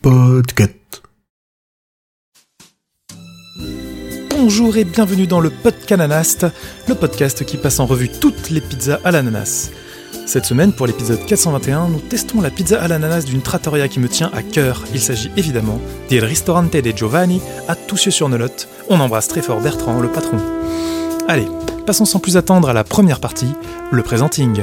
Podcast. Bonjour et bienvenue dans le Podcananast, le podcast qui passe en revue toutes les pizzas à l'ananas. Cette semaine, pour l'épisode 421, nous testons la pizza à l'ananas d'une trattoria qui me tient à cœur. Il s'agit évidemment del Ristorante de Giovanni à Toussieux-sur-Nolotte. On embrasse très fort Bertrand, le patron. Allez, passons sans plus attendre à la première partie, le présenting.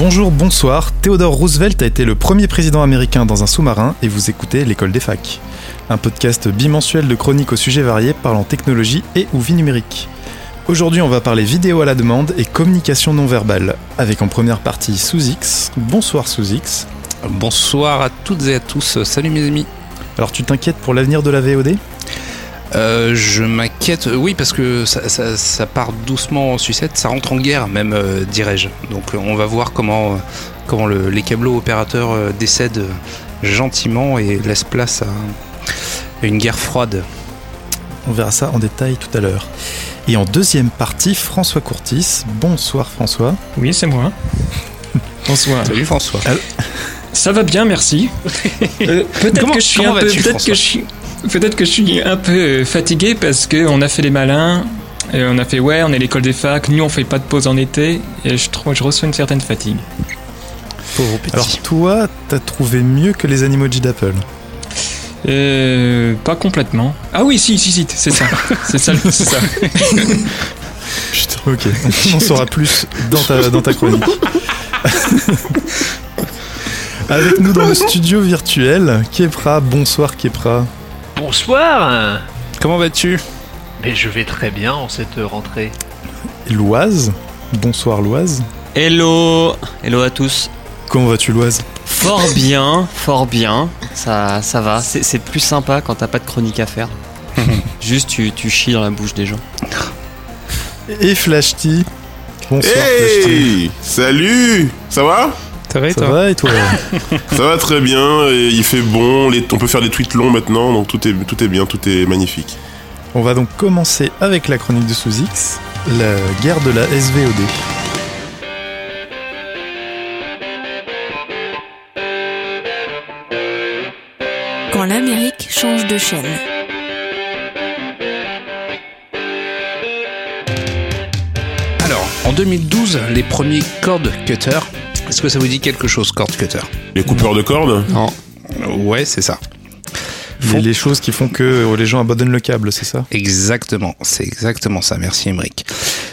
Bonjour, bonsoir. Theodore Roosevelt a été le premier président américain dans un sous-marin et vous écoutez l'école des facs. Un podcast bimensuel de chroniques aux sujets variés parlant technologie et ou vie numérique. Aujourd'hui, on va parler vidéo à la demande et communication non verbale, avec en première partie Sous-X. Bonsoir Sous-X. Bonsoir à toutes et à tous, salut mes amis. Alors tu t'inquiètes pour l'avenir de la VOD Euh, je m'inquiète, oui, parce que ça, ça- ça part doucement en sucette, ça rentre en guerre même, euh, dirais-je. Donc euh, on va voir comment, euh, comment le- les câbleaux opérateurs euh, décèdent euh, gentiment et laissent place à, à une guerre froide. On verra ça en détail tout à l'heure. Et en deuxième partie, François Courtis. Bonsoir François. Oui, c'est moi. Bonsoir. Salut François. Ça va bien, merci. Euh, peut-être Comment- que je suis un peu, vas-tu, peut-être que je suis, peut-être que je suis un peu euh, fatigué parce que on a fait les malins. Et on a fait ouais, on est l'école des facs. Nous, on fait pas de pause en été et je trouve, je reçois une certaine fatigue. Pauvre petit. Alors toi, t'as trouvé mieux que les animojis d'Apple. Euh, pas complètement. Ah oui, si, si, si, c'est ça, c'est ça, c'est ça. Putain, ok. On en saura plus dans ta, dans ta chronique. Avec nous dans le studio virtuel, Kepra. Bonsoir Kepra. Bonsoir Comment vas-tu? Mais je vais très bien en cette rentrée. Loise. Bonsoir Loise. Hello Hello à tous Comment vas-tu Loise? Fort bien, fort bien, ça, ça va, c'est plus sympa quand t'as pas de chronique à faire. Juste tu, tu chies dans la bouche des gens. Et Flashty. Bonsoir Salut Ça va? Ça va et Ça toi va et toi Ça va très bien, et il fait bon, les- on peut faire des tweets longs maintenant, donc tout est, tout est bien, tout est magnifique. On va donc commencer avec la chronique de Sous-X, la guerre de la SVOD. Quand l'Amérique change de chaîne. Alors, en 2012, les premiers cord cutters. Est-ce que ça vous dit quelque chose, cord cutter Les coupeurs de cordes Non. Ouais, c'est ça. Les, les choses qui font que euh, les gens abandonnent le câble, c'est ça Exactement, c'est exactement ça. Merci Emric.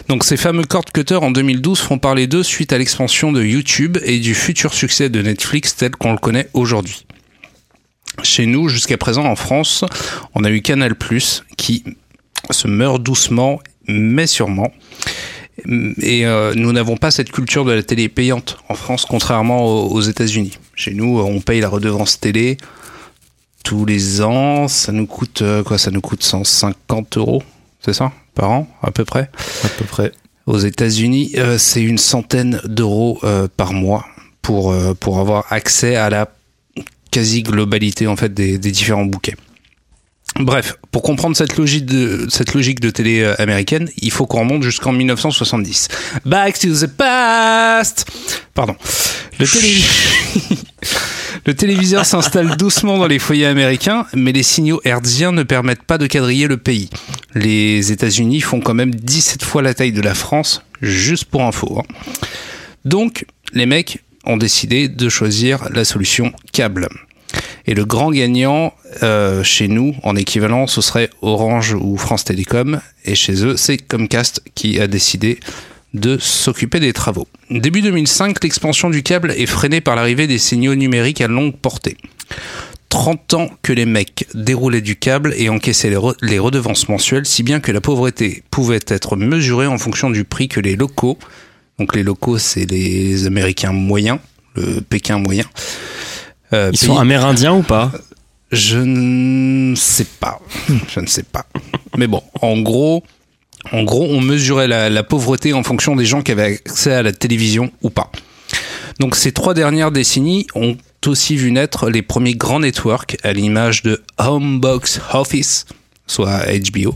Donc ces fameux cord cutters en 2012 font parler d'eux suite à l'expansion de YouTube et du futur succès de Netflix tel qu'on le connaît aujourd'hui. Chez nous, jusqu'à présent en France, on a eu Canal+, qui se meurt doucement, mais sûrement. Et euh, nous n'avons pas cette culture de la télé payante en France, contrairement aux, aux États-Unis. Chez nous, on paye la redevance télé tous les ans. Ça nous coûte euh, quoi Ça nous coûte 150 euros, c'est ça, par an, à peu près? À peu près. Aux États-Unis, euh, c'est une centaine d'euros euh, par mois pour euh, pour avoir accès à la quasi-globalité en fait des, des différents bouquets. Bref, pour comprendre cette logique de cette logique de télé euh, américaine, il faut qu'on remonte jusqu'en 1970. Back to the past. Pardon. Le, télé- Le téléviseur s'installe doucement dans les foyers américains, mais les signaux hertziens ne permettent pas de quadriller le pays. Les États-Unis font quand même 17 fois la taille de la France, juste pour info. hein. Donc, les mecs ont décidé de choisir la solution câble. Et le grand gagnant euh, chez nous, en équivalent, ce serait Orange ou France Télécom. Et chez eux, c'est Comcast qui a décidé de s'occuper des travaux. Début 2005, l'expansion du câble est freinée par l'arrivée des signaux numériques à longue portée. 30 ans que les mecs déroulaient du câble et encaissaient les, les redevances mensuelles, si bien que la pauvreté pouvait être mesurée en fonction du prix que les locaux, donc les locaux c'est les Américains moyens, le Pékin moyen, euh, Ils sont amérindiens ou pas je ne sais pas. Je ne sais pas. Mais bon, en gros, en gros, on mesurait la, la pauvreté en fonction des gens qui avaient accès à la télévision ou pas. Donc ces trois dernières décennies ont aussi vu naître les premiers grands networks à l'image de Homebox Office, soit HBO,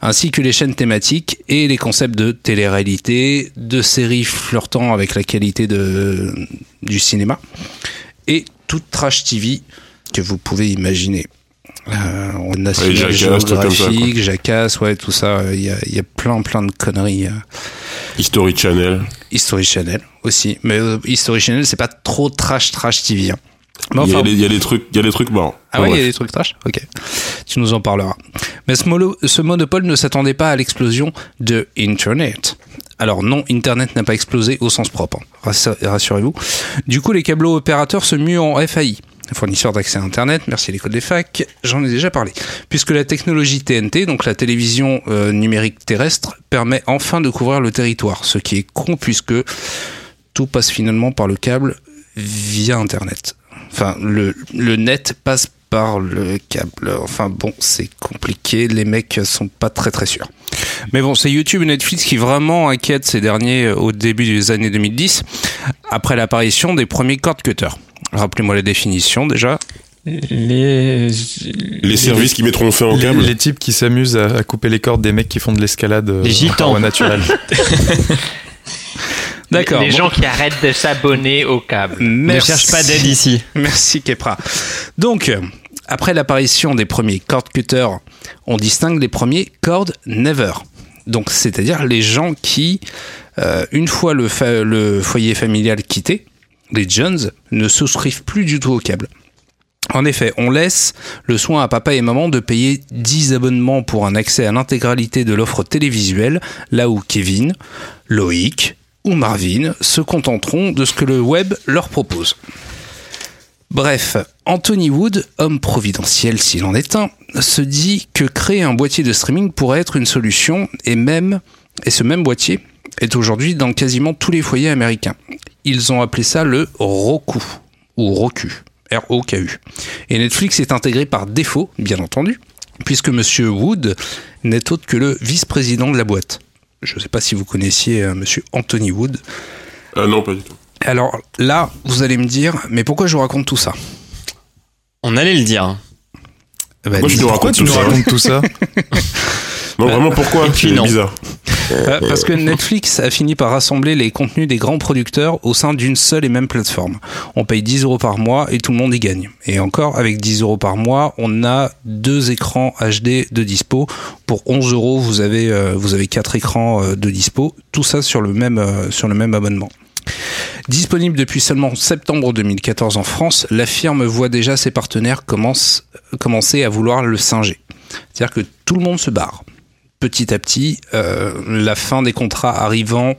ainsi que les chaînes thématiques et les concepts de télé-réalité, de séries flirtant avec la qualité de, du cinéma, et toute trash TV que vous pouvez imaginer. Euh, on a Ouais, géographique, Jackass, ouais, tout ça. Il y a, il y a plein, plein de conneries. euh. History Channel. History Channel aussi. Mais euh, History Channel, c'est pas trop trash, trash TV. hein. Il y, a des- il y a des trucs, il y a des trucs marrants. ah ouais, il y a des trucs trash Ok. Tu nous en parleras. Mais ce, molo- ce monopole ne s'attendait pas à l'explosion de Internet. Alors non, Internet n'a pas explosé au sens propre, hein. Rassur- rassurez-vous. Du coup, les câbleaux opérateurs se muent en FAI, fournisseur d'accès à Internet, merci l'école des facs, j'en ai déjà parlé. Puisque la technologie TNT, donc la télévision euh, numérique terrestre, permet enfin de couvrir le territoire, ce qui est con puisque tout passe finalement par le câble via Internet. Enfin, le, le net passe par le câble. Enfin bon, c'est compliqué. Les mecs sont pas très très sûrs. Mais bon, c'est YouTube et Netflix qui vraiment inquiètent ces derniers euh, au début des années 2010, après l'apparition des premiers cord cutters. Rappelez-moi la définition déjà. Les, Les services qui mettront fin au Les, câble. les types qui s'amusent à, à couper les cordes des mecs qui font de l'escalade euh, Les gitans. par voie naturelle. D'accord. Les bon. gens qui arrêtent de s'abonner au câble. Ne Merci. cherche pas d'aide ici. Merci Kepra. Donc, après l'apparition des premiers cord cutters, on distingue les premiers cord never. Donc, c'est-à-dire les gens qui, euh, une fois le, fa- le foyer familial quitté, les Jones, ne souscrivent plus du tout au câble. En effet, on laisse le soin à papa et maman de payer 10 abonnements pour un accès à l'intégralité de l'offre télévisuelle, là où Kevin, Loïc ou Marvin se contenteront de ce que le web leur propose. Bref, Anthony Wood, homme providentiel s'il en est un, se dit que créer un boîtier de streaming pourrait être une solution et même et ce même boîtier est aujourd'hui dans quasiment tous les foyers américains. Ils ont appelé ça le Roku ou Roku, R-O-K-U. Et Netflix est intégré par défaut, bien entendu, puisque Monsieur Wood n'est autre que le vice-président de la boîte. Je ne sais pas si vous connaissiez euh, Monsieur Anthony Wood. Ah non, pas du tout. Alors là, vous allez me dire, mais pourquoi je vous raconte tout ça? On allait le dire. Bah, Moi, je dis- te Pourquoi raconte tu nous racontes tout ça? Non, vraiment, pourquoi C'est bizarre. Euh, parce que Netflix a fini par rassembler les contenus des grands producteurs au sein d'une seule et même plateforme. On paye 10 euros par mois et tout le monde y gagne. Et encore, avec 10 euros par mois, on a deux écrans HD de dispo. Pour 11 euros, vous avez, euh, vous avez quatre écrans euh, de dispo. Tout ça sur le même, euh, sur le même abonnement. Disponible depuis seulement septembre 2014 en France, la firme voit déjà ses partenaires commence- commencer à vouloir le singer. C'est-à-dire que tout le monde se barre. Petit à petit, euh, la fin des contrats arrivant,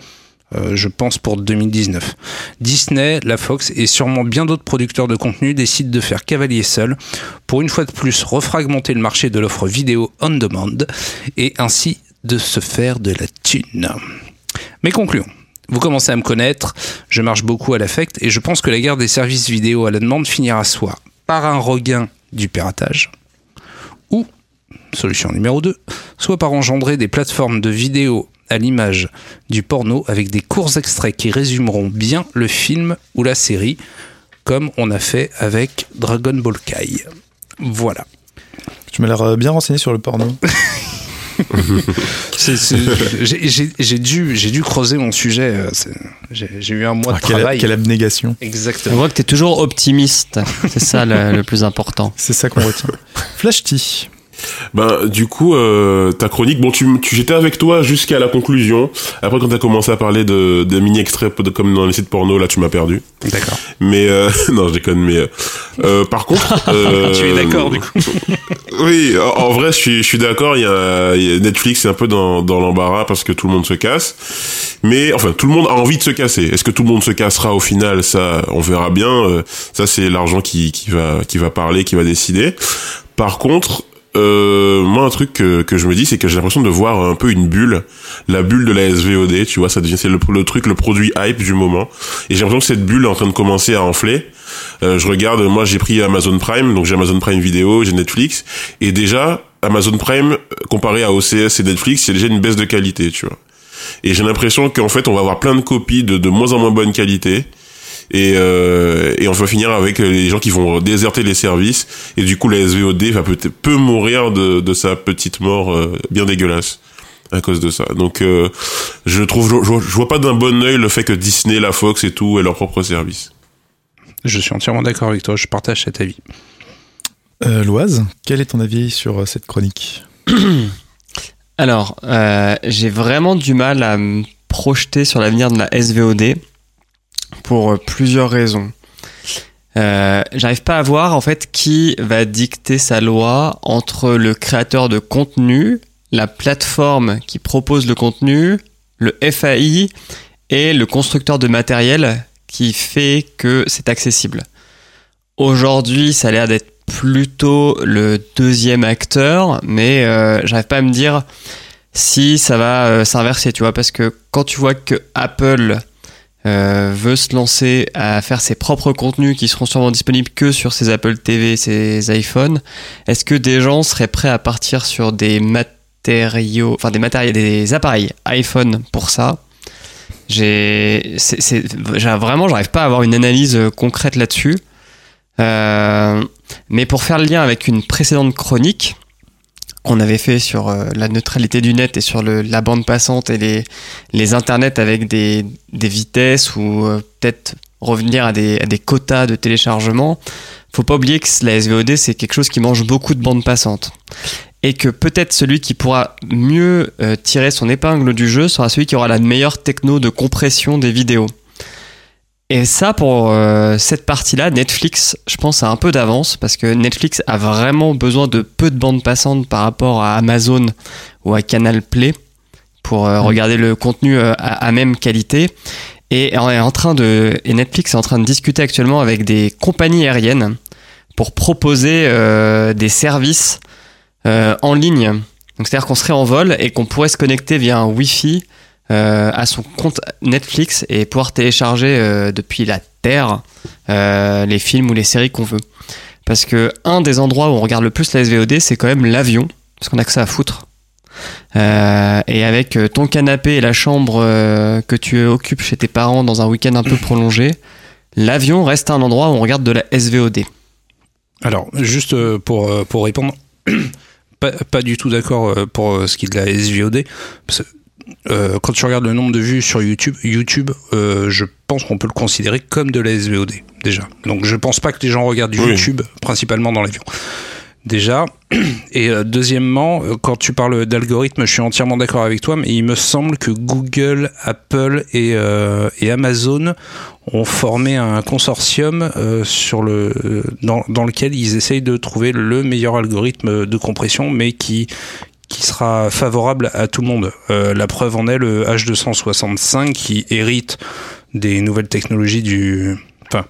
euh, je pense, pour 2019. Disney, la Fox et sûrement bien d'autres producteurs de contenu décident de faire cavalier seul pour une fois de plus refragmenter le marché de l'offre vidéo on demand et ainsi de se faire de la thune. Mais concluons. Vous commencez à me connaître, je marche beaucoup à l'affect et je pense que la guerre des services vidéo à la demande finira soit par un regain du piratage ou, solution numéro 2, soit par engendrer des plateformes de vidéo à l'image du porno avec des courts extraits qui résumeront bien le film ou la série comme on a fait avec Dragon Ball Kai. Voilà. Tu m'as l'air euh, bien renseigné sur le porno. J'ai dû, creuser mon sujet. euh, J'ai eu un mois Ah, de quelle, travail. quelle abnégation. On Exactement. voit que t'es toujours optimiste. C'est ça le, le plus important. C'est ça qu'on retient. Flash T. Ben, du coup, euh, ta chronique, bon, tu, tu j'étais avec toi jusqu'à la conclusion. Après, quand t'as commencé à parler de, de mini extraits de- comme dans les sites porno, là, tu m'as perdu. D'accord. Mais euh, non, je déconne. Mais euh, euh, par contre, euh, Tu es d'accord, du coup Oui, en, en vrai, je suis, je suis d'accord. Il y a, y a Netflix est un peu dans, dans l'embarras parce que tout le monde se casse. Mais enfin, tout le monde a envie de se casser. Est-ce que tout le monde se cassera au final? Ça, on verra bien. Euh, Ça, c'est l'argent qui, qui va, qui va parler, qui va décider. Par contre, euh, moi, un truc que, que je me dis, c'est que j'ai l'impression de voir un peu une bulle, la bulle de la SVOD. Tu vois, ça devient c'est le, truc, le produit hype du moment. Et j'ai l'impression que cette bulle est en train de commencer à enfler. Euh, je regarde, moi j'ai pris Amazon Prime, donc j'ai Amazon Prime Vidéo, j'ai Netflix, et déjà Amazon Prime comparé à OCS et Netflix, c'est déjà une baisse de qualité, tu vois. Et j'ai l'impression qu'en fait on va avoir plein de copies de, de moins en moins bonne qualité. Et, euh, et on va finir avec les gens qui vont déserter les services et du coup la SVOD va peut-être peut mourir de, de sa petite mort euh, bien dégueulasse à cause de ça. Donc euh, je trouve je, je- je vois pas d'un bon œil le fait que Disney, la Fox et tout aient leur propre service. Je suis entièrement d'accord avec toi, je partage cet avis. Euh, Loise, quel est ton avis sur euh, cette chronique? Alors, euh, j'ai vraiment du mal à me projeter sur l'avenir de la SVOD pour euh, plusieurs raisons. Euh, J'arrive pas à voir en fait qui va dicter sa loi entre le créateur de contenu, la plateforme qui propose le contenu, le FAI et le constructeur de matériel qui fait que c'est accessible. Aujourd'hui, ça a l'air d'être plutôt le deuxième acteur, mais euh, j'arrive pas à me dire si ça va s'inverser, tu vois, parce que quand tu vois que Apple euh, veut se lancer à faire ses propres contenus qui seront sûrement disponibles que sur ses Apple TV, ses iPhones, est-ce que des gens seraient prêts à partir sur des matériaux, enfin des matériels, des appareils iPhone pour ça? J'ai- vraiment, j'arrive pas à avoir une analyse euh, concrète là-dessus. Euh, mais pour faire le lien avec une précédente chronique qu'on avait fait sur euh, la neutralité du net et sur le, la bande passante et les, les internets avec des, des vitesses ou euh, peut-être revenir à des, à des quotas de téléchargement, faut pas oublier que la SVOD c'est quelque chose qui mange beaucoup de bandes passantes et que peut-être celui qui pourra mieux euh, tirer son épingle du jeu sera celui qui aura la meilleure techno de compression des vidéos. Et ça, pour euh, cette partie-là, Netflix, je pense, a un peu d'avance parce que Netflix a vraiment besoin de peu de bandes passantes par rapport à Amazon ou à Canal Play pour euh, regarder le contenu euh, à, à même qualité. Et en, est en train de, et Netflix est en train de discuter actuellement avec des compagnies aériennes pour proposer euh, des services euh, en ligne. Donc c'est-à-dire qu'on serait en vol et qu'on pourrait se connecter via un Wi-Fi euh, à son compte Netflix et pouvoir télécharger euh, depuis la Terre euh, les films ou les séries qu'on veut. Parce que un des endroits où on regarde le plus la SVOD, c'est quand même l'avion, parce qu'on a que ça à foutre. Et avec ton canapé et la chambre que tu occupes chez tes parents dans un week-end un peu prolongé, l'avion reste un endroit où on regarde de la SVOD. Alors, juste pour, pour répondre, pas, pas du tout d'accord pour ce qui est de la SVOD. Euh, quand tu regardes le nombre de vues sur YouTube, YouTube, euh, je pense qu'on peut le considérer comme de la SVOD déjà. Donc je pense pas que les gens regardent Oui. YouTube principalement dans l'avion. Déjà. Et euh, deuxièmement, quand tu parles d'algorithme, je suis entièrement d'accord avec toi, mais il me semble que Google, Apple et, et Amazon ont formé un consortium sur le, dans, dans lequel ils essayent de trouver le meilleur algorithme de compression, mais qui, qui sera favorable à tout le monde. Euh, la preuve en est le H265 qui hérite des nouvelles technologies du... Enfin,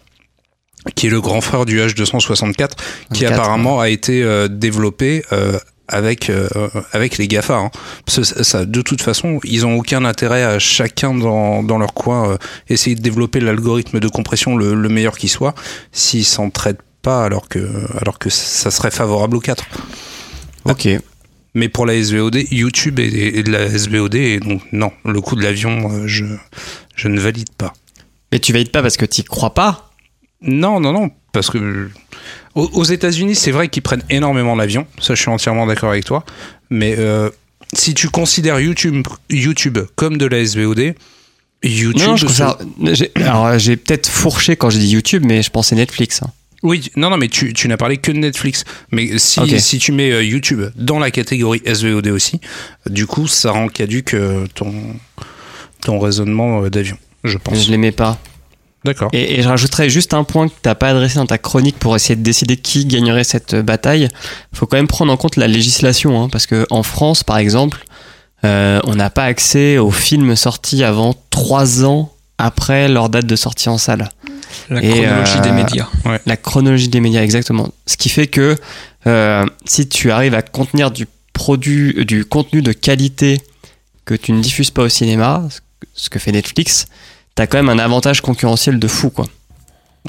qui est le grand frère du H264, qui 24, apparemment a été euh, développé euh, avec euh, avec les Gafa. Hein. Parce que ça, ça, de toute façon, ils ont aucun intérêt à chacun dans, dans leur coin euh, essayer de développer l'algorithme de compression le, le meilleur qui soit, s'ils s'entraident pas alors que alors que ça serait favorable aux quatre. Ok. Mais pour la SVOD, YouTube est, est de la SVOD et donc non, le coup de l'avion, euh, je je ne valide pas. Mais tu valides pas parce que tu crois pas? Non, non, non, parce que euh, aux, aux États-Unis, c'est vrai qu'ils prennent énormément l'avion. Ça, je suis entièrement d'accord avec toi. Mais euh, si tu considères YouTube, YouTube comme de la SVOD, YouTube. Non, je ça. Alors, j'ai peut-être fourché quand j'ai dit YouTube, mais je pensais Netflix. hein. Oui, non, non, mais tu, tu n'as parlé que de Netflix. Mais si, tu mets euh, YouTube dans la catégorie SVOD aussi, du coup, ça rend caduque euh, ton, ton raisonnement euh, d'avion, je pense. Je les mets pas. D'accord. Et, et je rajouterais juste un point que t'as pas adressé dans ta chronique pour essayer de décider qui gagnerait cette bataille. faut quand même prendre en compte la législation, hein, parce que en France, par exemple, on n'a pas accès aux films sortis avant trois ans après leur date de sortie en salle. La Et, chronologie euh, des médias. La chronologie des médias, exactement. Ce qui fait que euh, si tu arrives à contenir du produit, du contenu de qualité que tu ne diffuses pas au cinéma, ce que- fait Netflix, t'as quand même un avantage concurrentiel de fou, quoi.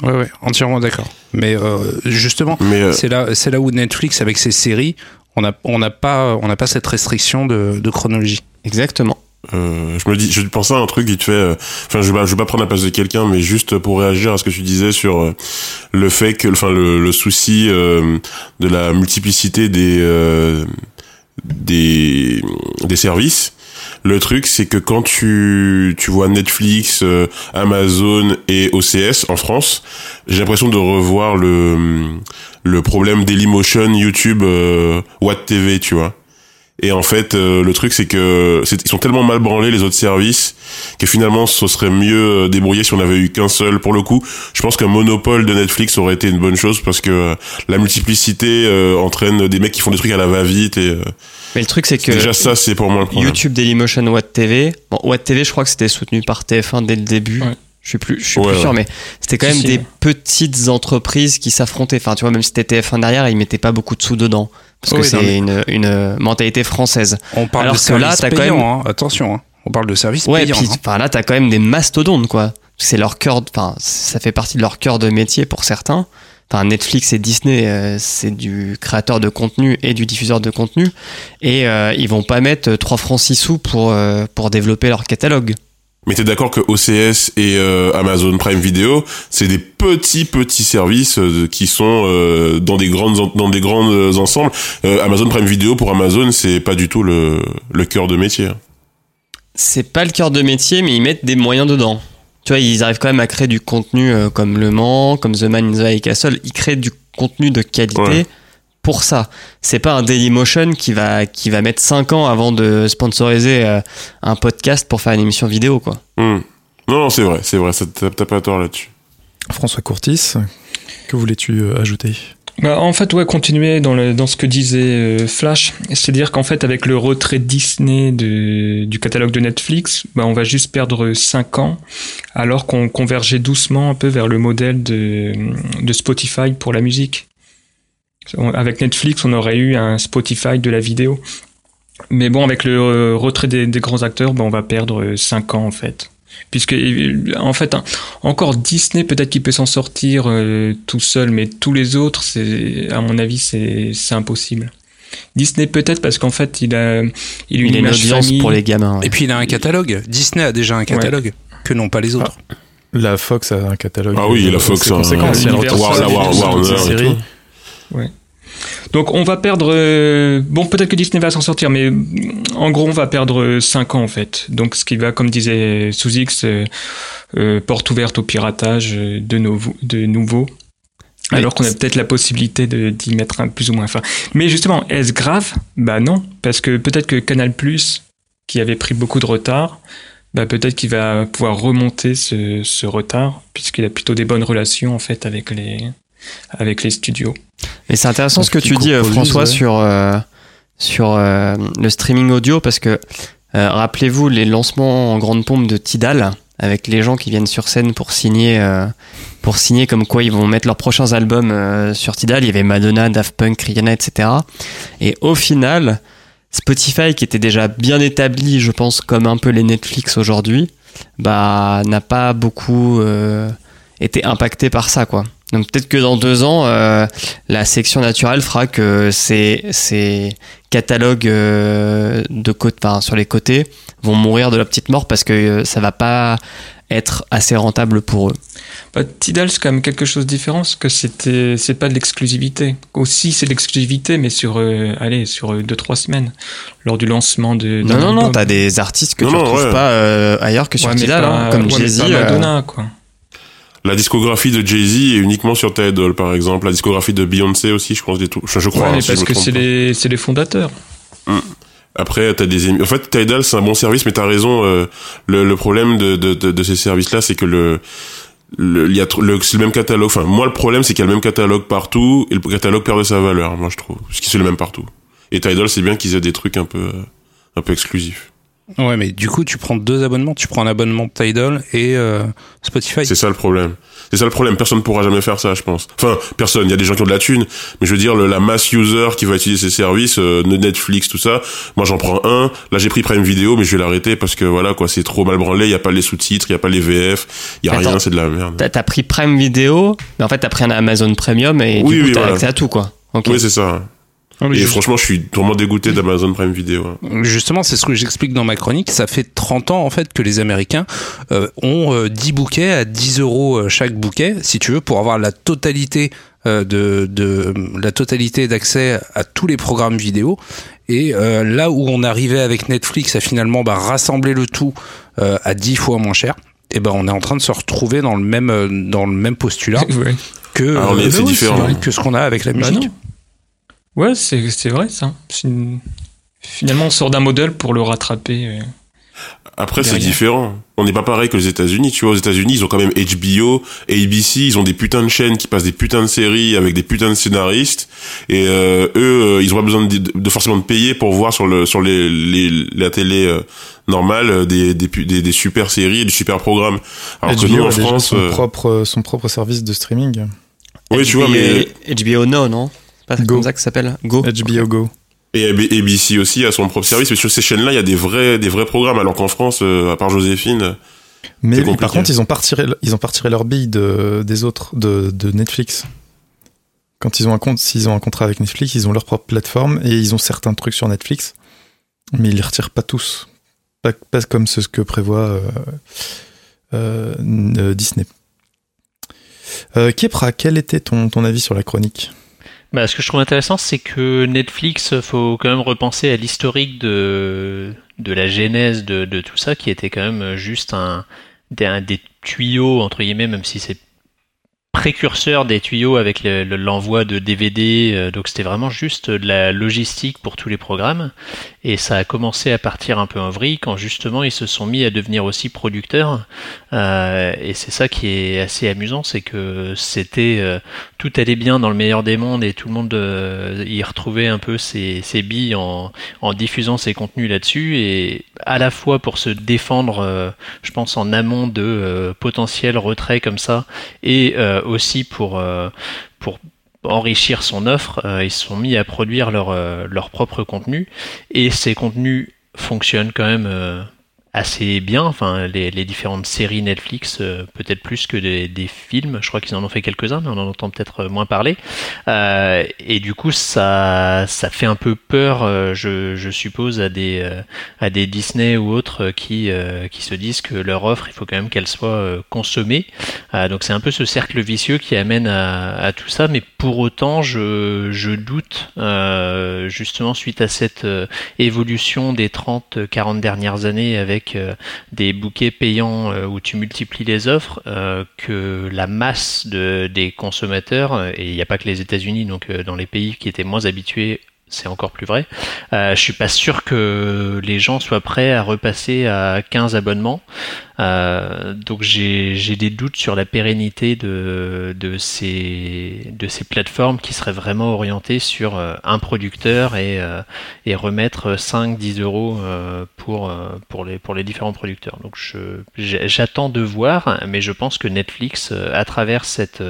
Ouais, ouais, entièrement d'accord. Mais euh, justement, euh, c'est là, c'est là où Netflix, avec ses séries, on n'a on n'a pas, on n'a pas cette restriction de, de chronologie. Exactement. Euh, je me dis, je pensais à un truc qui te fait. euh, Enfin, je vais, je vais pas prendre la place de quelqu'un, mais juste pour réagir à ce que tu disais sur euh, le fait que, enfin, le, le souci euh, de la multiplicité des des des services. Le truc, c'est que quand tu tu vois Netflix, euh, Amazon et OCS en France, j'ai l'impression de revoir le le problème Dailymotion, YouTube, euh, Watt TV, tu vois. Et en fait, euh, le truc, c'est que c'est- ils sont tellement mal branlés les autres services que finalement, ce serait mieux euh, débrouillé si on avait eu qu'un seul. Pour le coup, je pense qu'un monopole de Netflix aurait été une bonne chose parce que euh, la multiplicité euh, entraîne des mecs qui font des trucs à la va-vite et euh, Mais le truc, c'est que déjà ça, c'est pour moi le problème. YouTube, Dailymotion, Watt TV. Bon, Watt TV, je crois que c'était soutenu par TF1 dès le début. Ouais. Je suis plus, je suis Ouais, plus ouais. sûr, mais c'était quand même si. des petites entreprises qui s'affrontaient. Enfin, tu vois, même si c'était TF1 derrière, ils mettaient pas beaucoup de sous dedans. Parce que Oui, c'est une, une mentalité française. On parle Alors de que là, services t'as quand même- hein. attention. hein. On parle de services Ouais, payants. hein. enfin, là, t'as quand même des mastodontes, quoi. C'est leur cœur, de- enfin, ça fait partie de leur cœur de métier pour certains. Enfin, Netflix et Disney, euh, c'est du créateur de contenu et du diffuseur de contenu. Et euh, ils vont pas mettre 3 francs 6 sous pour, euh, pour développer leur catalogue. Mais t'es d'accord que OCS et euh, Amazon Prime Video, c'est des petits petits services euh, qui sont euh, dans des grandes dans des grands euh, ensembles. Amazon Prime Video pour Amazon, c'est pas du tout le le cœur de métier. c'est pas le cœur de métier, mais ils mettent des moyens dedans. Tu vois, ils arrivent quand même à créer du contenu comme Le Mans, comme The Man in the High Castle. Ils créent du contenu de qualité Ouais. Pour ça. C'est pas un Dailymotion qui va, qui va mettre 5 ans avant de sponsoriser euh, un podcast pour faire une émission vidéo, quoi. Hmm. Non, non, c'est vrai, c'est vrai, ça- t'as t'as pas tort là-dessus. François Courtis, que voulais-tu euh, ajouter? Bah, en fait, ouais, continuer dans, le, dans ce que disait euh, Flash. C'est-à-dire qu'en fait, avec le retrait Disney de, du catalogue de Netflix, bah, on va juste perdre 5 ans, alors qu'on convergeait doucement un peu vers le modèle de, de Spotify pour la musique. On- Avec Netflix, on aurait eu un Spotify de la vidéo. Mais bon, avec le euh, retrait des, des grands acteurs, bah, on va perdre 5 ans en fait. Puisque, euh, en fait, hein, encore Disney, peut-être qu'il peut s'en sortir euh, tout seul, mais tous les autres, à mon avis, c'est, impossible. Disney peut-être parce qu'en fait, il a, il a une Il a une audience famille. pour les gamins. ouais. Et puis il a un catalogue. Disney a déjà un catalogue que n'ont pas les autres. La Fox a un catalogue. Ah oui, la euh, Fox, assez hein, conséquent. Si elle l'univers retrouve War- ça, la elle War- retrouve Warner tout. Donc on va perdre, euh, bon peut-être que Disney va s'en sortir, mais mm, en gros on va perdre 5 ans en fait. Donc ce qui va, comme disait Sous-X, euh, euh, porte ouverte au piratage euh, de, nouveau, de nouveau. Mais Alors qu'on a peut-être la possibilité de- d'y mettre un plus ou moins fin. Mais justement, est-ce grave? Bah non, parce que peut-être que Canal+, qui avait pris beaucoup de retard, bah peut-être qu'il va pouvoir remonter ce, ce retard, puisqu'il a plutôt des bonnes relations en fait avec les, avec les studios. Mais c'est intéressant ce que tu dis, euh, François, ouais. sur, euh, sur euh, le streaming audio, parce que euh, rappelez-vous les lancements en grande pompe de Tidal, avec les gens qui viennent sur scène pour signer, pour signer comme quoi ils vont mettre leurs prochains albums sur Tidal. Il y avait Madonna, Daft Punk, Rihanna, etc. Et au final, Spotify, qui était déjà bien établi, je pense, comme un peu les Netflix aujourd'hui, bah n'a pas beaucoup été impacté par ça, quoi. Donc peut-être que dans deux ans, euh, la section naturelle fera que ces, ces catalogues euh, de côte, enfin, sur les côtés vont mourir de la petite mort parce que euh, ça va pas être assez rentable pour eux. Bah, Tidal, c'est quand même quelque chose de différent, parce que c'était, c'est pas de l'exclusivité. Aussi, c'est de l'exclusivité, mais sur, euh, allez, sur euh, deux, trois semaines, lors du lancement de. Non, non, non, t'as des artistes que Non, tu non, retrouves ouais. pas euh, ailleurs que sur Ouais, Tidal, pas- hein, comme ouais, Jay-Z. pas euh, Madonna, quoi. La discographie de Jay-Z est uniquement sur Tidal, par exemple. La discographie de Beyoncé aussi, je pense, des tout. Je, je crois. Ouais, hein, mais je parce que c'est les, c'est les fondateurs. Après, t'as des En fait, Tidal, c'est un bon service, mais t'as raison. euh, le, le problème de, de, de, de ces services-là, c'est que le, le, il y a le, c'est le même catalogue. Enfin, moi, le problème, c'est qu'il y a le même catalogue partout, et le catalogue perd de sa valeur, moi, je trouve. Parce que c'est le même partout. Et Tidal, c'est bien qu'ils aient des trucs un peu, un peu exclusifs. Ouais, mais du coup, tu prends deux abonnements. Tu prends un abonnement de Tidal et euh, Spotify. C'est ça le problème. C'est ça le problème. Personne ne pourra jamais faire ça, je pense. Enfin, personne. Il y a des gens qui ont de la thune, mais je veux dire, le, la mass user qui va utiliser ces services, euh, Netflix, tout ça. Moi, j'en prends un. Là, j'ai pris Prime Video, mais je vais l'arrêter parce que voilà, quoi, c'est trop mal branlé. Il y a pas les sous-titres, il y a pas les VF, il y a Attends. rien, c'est de la merde. T'as t'as pris Prime Video, mais en fait t'as pris un Amazon Premium et Oui, du coup oui, t'as voilà. accès à tout quoi. Ok. Oui, c'est ça. Non, mais Et juste- franchement, je suis vraiment dégoûté d'Amazon Prime Video. hein. Justement, c'est ce que j'explique dans ma chronique. Ça fait 30 ans en fait que les Américains euh, ont euh, 10 bouquets à 10 euros euh, chaque bouquet, si tu veux, pour avoir la totalité euh, de, de la totalité d'accès à tous les programmes vidéo. Et euh, là où on arrivait avec Netflix à finalement bah, rassembler le tout euh, à 10 fois moins cher. Et ben on est en train de se retrouver dans le même euh, dans le même postulat Ouais. que euh, c'est différent. vrai, que ce qu'on a avec la Bah musique. Ouais, c'est c'est vrai ça. C'est une- Finalement, on sort d'un modèle pour le rattraper. euh. Après, c'est différent. On n'est pas pareil que les États-Unis. Tu vois, aux États-Unis, ils ont quand même HBO, ABC, ils ont des putains de chaînes qui passent des putains de séries avec des putains de scénaristes. Et euh, eux, euh, ils ont pas besoin de, de forcément de payer pour voir sur le sur les, les la télé euh, normale des, des des des super séries, et des super programmes. Alors que HBO nous en a déjà France, son, euh, propre, son propre service de streaming. oui, tu vois, mais HBO No, non C'est pas Go. comme ça que ça s'appelle Go. HBO Go. et AB- ABC aussi a son propre service. Mais sur ces chaînes-là, il y a des vrais des vrais programmes. Alors qu'en France, euh, à part Joséphine, Mais C'est par compliqué. contre, ils ont pas retiré, ils ont pas retiré leur bille de, des autres, de, de Netflix. Quand ils ont un compte, s'ils ont un contrat avec Netflix, ils ont leur propre plateforme et ils ont certains trucs sur Netflix, mais ils les retirent pas tous. Pas, pas comme ce que prévoit euh, euh, euh, Disney. Euh, Kepra, quel était ton, ton avis sur la chronique? Bah, ce que je trouve intéressant, c'est que Netflix, faut quand même repenser à l'historique de, de la genèse de, de tout ça, qui était quand même juste un, des, un des tuyaux, entre guillemets, même si c'est précurseur des tuyaux avec le- le- l'envoi de DVD, euh, donc c'était vraiment juste de la logistique pour tous les programmes. Et ça a commencé à partir un peu en vrille quand justement ils se sont mis à devenir aussi producteurs. Euh, et c'est ça qui est assez amusant, c'est que c'était euh, tout allait bien dans le meilleur des mondes et tout le monde y retrouvait un peu ses, billes en, en diffusant ses contenus là-dessus et à la fois pour se défendre, je pense en amont de potentiels retraits comme ça et aussi pour euh, pour enrichir son offre, euh, ils se sont mis à produire leur euh, leur propre contenu. Et ces contenus fonctionnent quand même assez bien. Enfin, les, les différentes séries Netflix, euh, peut-être plus que des, des films. Je crois qu'ils en ont fait quelques-uns, mais on en entend peut-être moins parler. Euh, et du coup, ça, ça fait un peu peur, euh, je, je suppose, à des, euh, à des Disney ou autres euh, qui, euh, qui se disent que leur offre, il faut quand même qu'elle soit euh, consommée. Euh, donc c'est un peu ce cercle vicieux qui amène à, à tout ça. Mais pour autant, je, je doute, euh, justement, suite à cette euh, évolution des 30-40 dernières années avec euh, des bouquets payants euh, où tu multiplies les offres, euh, que la masse de, des consommateurs, et il n'y a pas que les États-Unis, donc dans les pays qui étaient moins habitués, c'est encore plus vrai. Euh, je suis pas sûr que les gens soient prêts à repasser à 15 abonnements. Euh, donc j'ai des doutes sur la pérennité de, de, ces, de ces plateformes qui seraient vraiment orientées sur euh, un producteur et, euh, et remettre 5-10 euros euh, pour, euh, pour, les, pour les différents producteurs. Donc j'attends de voir, mais je pense que Netflix, à travers cette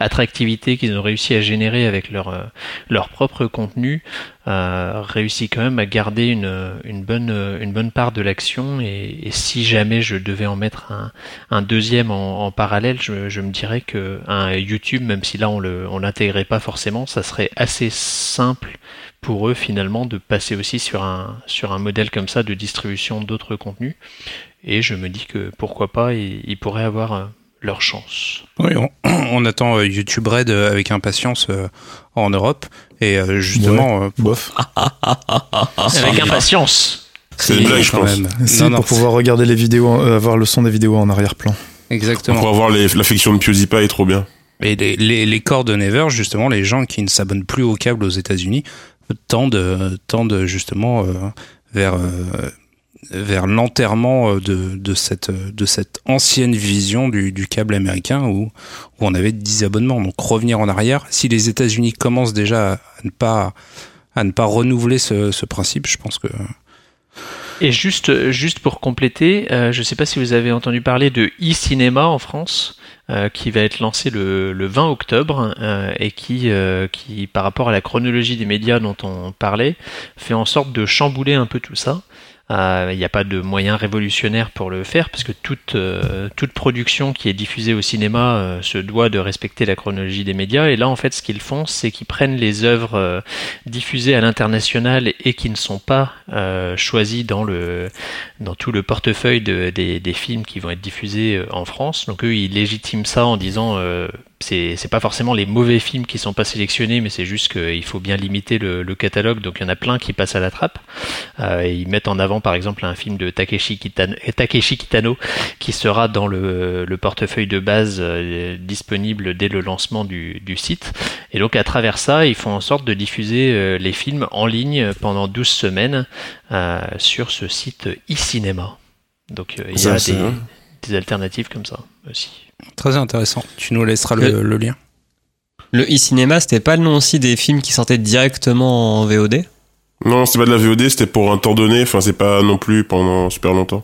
attractivité qu'ils ont réussi à générer avec leur, leur propre contenu, euh, réussit quand même à garder une, bonne, part de l'action. Et, si jamais je devais en mettre un, deuxième en, parallèle, je, me dirais que un YouTube, même si là on l'intégrait pas forcément, ça serait assez simple pour eux finalement de passer aussi sur un modèle comme ça de distribution d'autres contenus. Et je me dis que pourquoi pas, ils, ils pourraient avoir leur chance. Oui, on, on attend euh, YouTube Red euh, avec impatience euh, en Europe. Et euh, justement, euh, Bof. Avec impatience. c'est une blague, je quand pense. même. Si, Non, non, pour pouvoir regarder les vidéos, euh, avoir le son des vidéos en arrière-plan. Exactement. Pour avoir les, la fiction de PewDiePie, trop bien. Et les, les, les corps de Never, justement, les gens qui ne s'abonnent plus au câble aux États-Unis tendent, tendent justement euh, vers, euh, vers l'enterrement euh, de, de, cette, ancienne vision du, câble américain où, on avait 10 abonnements. Donc revenir en arrière, si les États-Unis commencent déjà à ne pas, renouveler ce, principe, je pense que. Et juste, pour compléter, euh, je ne sais pas si vous avez entendu parler de e-cinéma en France, euh, qui va être lancé le, le 20 octobre euh, et euh, qui, par rapport à la chronologie des médias dont on parlait, fait en sorte de chambouler un peu tout ça. Euh, Il n'y a pas de moyen révolutionnaire pour le faire, parce que toute, euh, toute production qui est diffusée au cinéma euh, se doit de respecter la chronologie des médias. Et là, en fait, ce qu'ils font, c'est qu'ils prennent les œuvres diffusées à l'international et qui ne sont pas choisies dans, le, dans tout le portefeuille de, des, des films qui vont être diffusés en France. Donc eux, ils légitiment ça en disant euh, c'est pas forcément les mauvais films qui sont pas sélectionnés, mais c'est juste qu'il faut bien limiter le, le catalogue. Donc il y en a plein qui passent à la trappe. Euh, et ils mettent en avant par exemple un film de Takeshi Kitano, Takeshi Kitano qui sera dans le, le portefeuille de base euh, disponible dès le lancement du, du site. Et donc à travers ça, ils font en sorte de diffuser euh, les films en ligne pendant 12 semaines euh, sur ce site e-cinéma. Donc euh, il y a des alternatives comme ça aussi. Très intéressant. Tu nous laisseras le, le lien. Le e-cinéma, c'était pas le nom aussi des films qui sortaient directement en VOD Non, c'était pas de la VOD, c'était pour un temps donné. Enfin, c'est pas non plus pendant super longtemps.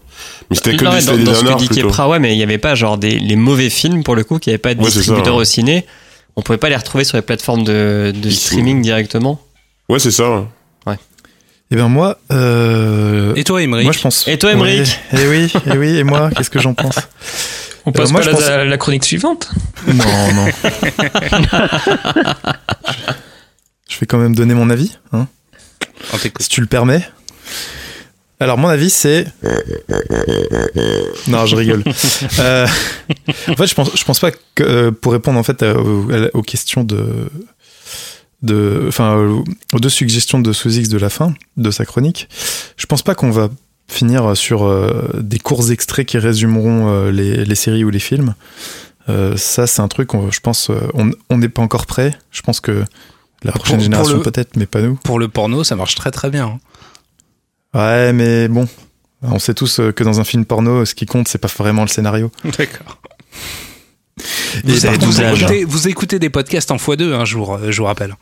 Mais c'était que Non, des dans, dans ce que dit. Kepra, ouais, mais il y avait pas genre des les mauvais films pour le coup qui avaient pas de Ouais, ça, distributeur ouais. au ciné. On pouvait pas les retrouver sur les plateformes de, streaming directement. Ouais, c'est ça. ouais. Et ben moi, euh, Et toi, Emery moi je pense. Et toi, Émeric? Ouais, Et oui, et oui, et moi, qu'est-ce que j'en pense? On passe moi, pas à la, pense- à la chronique suivante Non, non. je vais quand même donner mon avis, hein, On si tu le permets. Alors mon avis c'est non je rigole. Euh, en fait je pense je pense pas que euh, pour répondre en fait à- aux, à- aux questions de de enfin aux aux deux suggestions de Sous-X de la fin de sa chronique, je pense pas qu'on va finir sur euh, des courts extraits qui résumeront euh, les, les séries ou les films. Euh, ça c'est un truc on- je pense on n'est pas encore prêt. Je pense que la prochaine pour génération le- peut-être mais pas nous. Pour le porno, ça marche très très bien. hein. Ouais, mais bon, on sait tous que dans un film porno, ce qui compte, c'est pas vraiment le scénario. D'accord. Et Vous, écoutez, vous écoutez des podcasts en x2, hein, je, vous, je vous rappelle.